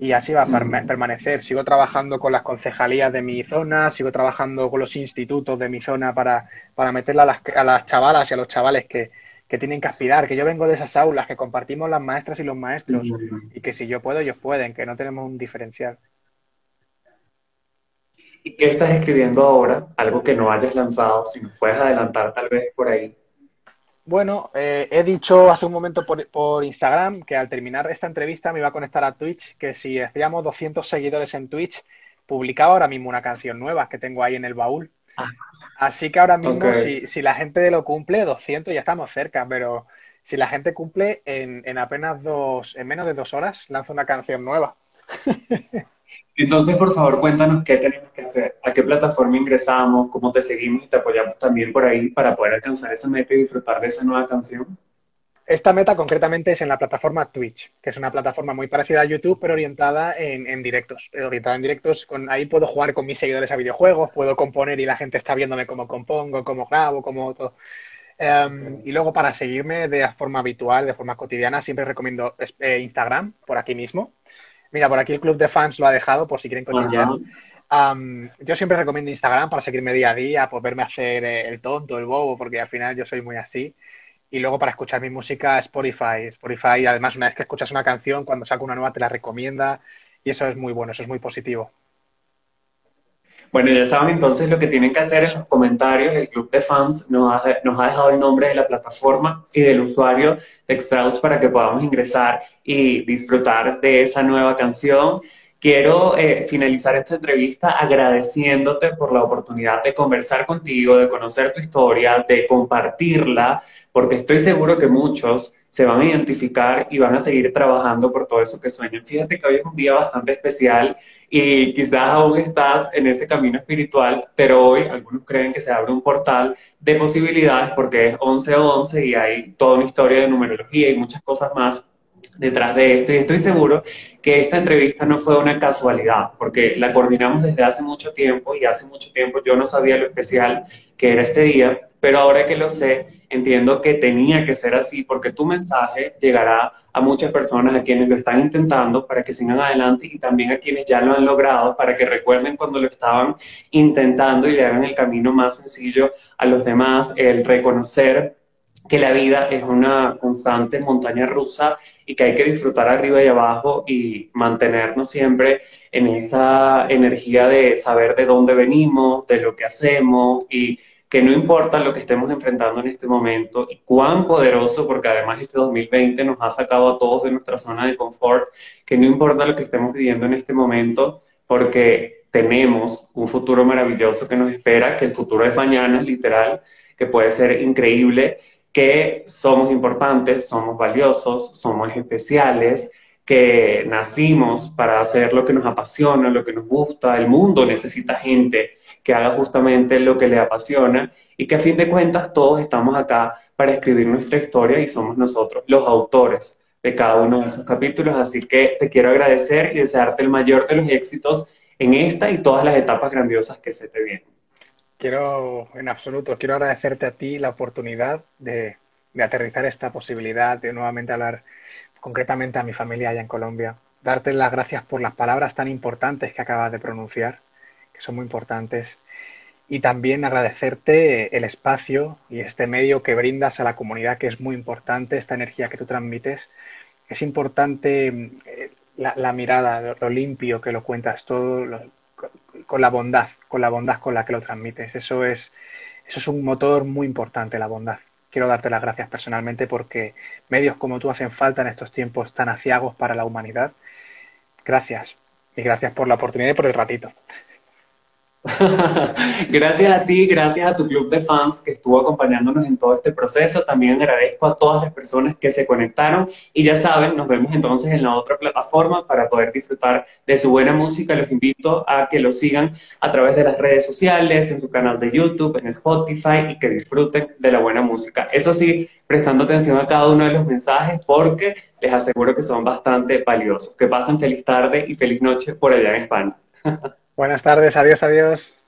y así va a permanecer. Sigo trabajando con las concejalías de mi zona, sigo trabajando con los institutos de mi zona para, para meterle a las, a las chavalas y a los chavales que, que tienen que aspirar, que yo vengo de esas aulas, que compartimos las maestras y los maestros y que si yo puedo, ellos pueden, que no tenemos un diferencial. ¿Y qué estás escribiendo ahora? Algo que no hayas lanzado, si nos puedes adelantar tal vez por ahí. Bueno, eh, he dicho hace un momento por, Instagram que al terminar esta entrevista me iba a conectar a Twitch, que si hacíamos 200 seguidores en Twitch, publicaba ahora mismo una canción nueva que tengo ahí en el baúl. Ah. Así que ahora mismo, si, la gente lo cumple, 200 ya estamos cerca, pero si la gente cumple en, en apenas dos, en menos de dos horas, lanzo una canción nueva. Entonces, por favor, cuéntanos qué tenemos que hacer, a qué plataforma ingresamos, cómo te seguimos y te apoyamos también por ahí para poder alcanzar esa meta y disfrutar de esa nueva canción. Esta meta concretamente es en la plataforma Twitch, que es una plataforma muy parecida a YouTube, pero orientada en, directos. Orientada en directos, con, ahí puedo jugar con mis seguidores a videojuegos, puedo componer y la gente está viéndome cómo compongo, cómo grabo, cómo todo. Em, y luego para seguirme de forma habitual, de forma cotidiana, siempre recomiendo eh, Instagram, por aquí mismo, Mira, por aquí el club de fans lo ha dejado por si quieren continuar. yo siempre recomiendo Instagram para seguirme día a día, por verme hacer eh, el tonto, el bobo, porque al final yo soy muy así. Y luego para escuchar mi música, Spotify. Spotify, además, una vez que escuchas una canción, cuando saca una nueva te la recomienda. Y eso es muy bueno, eso es muy positivo. Bueno, ya saben entonces lo que tienen que hacer en los comentarios. El club de fans nos ha, nos ha dejado el nombre de la plataforma y del usuario de Extraus para que podamos ingresar y disfrutar de esa nueva canción. Quiero eh, finalizar esta entrevista agradeciéndote por la oportunidad de conversar contigo, de conocer tu historia, de compartirla, porque estoy seguro que muchos se van a identificar y van a seguir trabajando por todo eso que sueñan. Fíjate que hoy es un día bastante especial y quizás aún estás en ese camino espiritual, pero hoy algunos creen que se abre un portal de posibilidades porque es 11-11 y hay toda una historia de numerología y muchas cosas más detrás de esto. Y estoy seguro que esta entrevista no fue una casualidad, porque la coordinamos desde hace mucho tiempo y hace mucho tiempo yo no sabía lo especial que era este día, pero ahora que lo sé, entiendo que tenía que ser así porque tu mensaje llegará a muchas personas, a quienes lo están intentando para que sigan adelante y también a quienes ya lo han logrado para que recuerden cuando lo estaban intentando y le hagan el camino más sencillo a los demás, el reconocer que la vida es una constante montaña rusa y que hay que disfrutar arriba y abajo y mantenernos siempre en esa energía de saber de dónde venimos, de lo que hacemos y que no importa lo que estemos enfrentando en este momento y cuán poderoso, porque además este 2020 nos ha sacado a todos de nuestra zona de confort, que no importa lo que estemos viviendo en este momento, porque tenemos un futuro maravilloso que nos espera, que el futuro es mañana, literal, que puede ser increíble, que somos importantes, somos valiosos, somos especiales, que nacimos para hacer lo que nos apasiona, lo que nos gusta, el mundo necesita gente que haga justamente lo que le apasiona y que a fin de cuentas todos estamos acá para escribir nuestra historia y somos nosotros los autores de cada uno de esos capítulos. Así que te quiero agradecer y desearte el mayor de los éxitos en esta y todas las etapas grandiosas que se te vienen. Quiero, en absoluto, quiero agradecerte a ti la oportunidad de, de aterrizar esta posibilidad, de nuevamente hablar concretamente a mi familia allá en Colombia. Darte las gracias por las palabras tan importantes que acabas de pronunciar son muy importantes. Y también agradecerte el espacio y este medio que brindas a la comunidad, que es muy importante, esta energía que tú transmites. Es importante eh, la, mirada, lo, limpio que lo cuentas todo, con la bondad, con la bondad con la que lo transmites. Eso es, eso es un motor muy importante, la bondad. Quiero darte las gracias personalmente porque medios como tú hacen falta en estos tiempos tan aciagos para la humanidad. Gracias. Y gracias por la oportunidad y por el ratito. gracias a ti, gracias a tu club de fans que estuvo acompañándonos en todo este proceso. También agradezco a todas las personas que se conectaron y ya saben, nos vemos entonces en la otra plataforma para poder disfrutar de su buena música. Los invito a que lo sigan a través de las redes sociales, en su canal de YouTube, en Spotify y que disfruten de la buena música. Eso sí, prestando atención a cada uno de los mensajes porque les aseguro que son bastante valiosos. Que pasen feliz tarde y feliz noche por allá en España. Buenas tardes, adiós, adiós.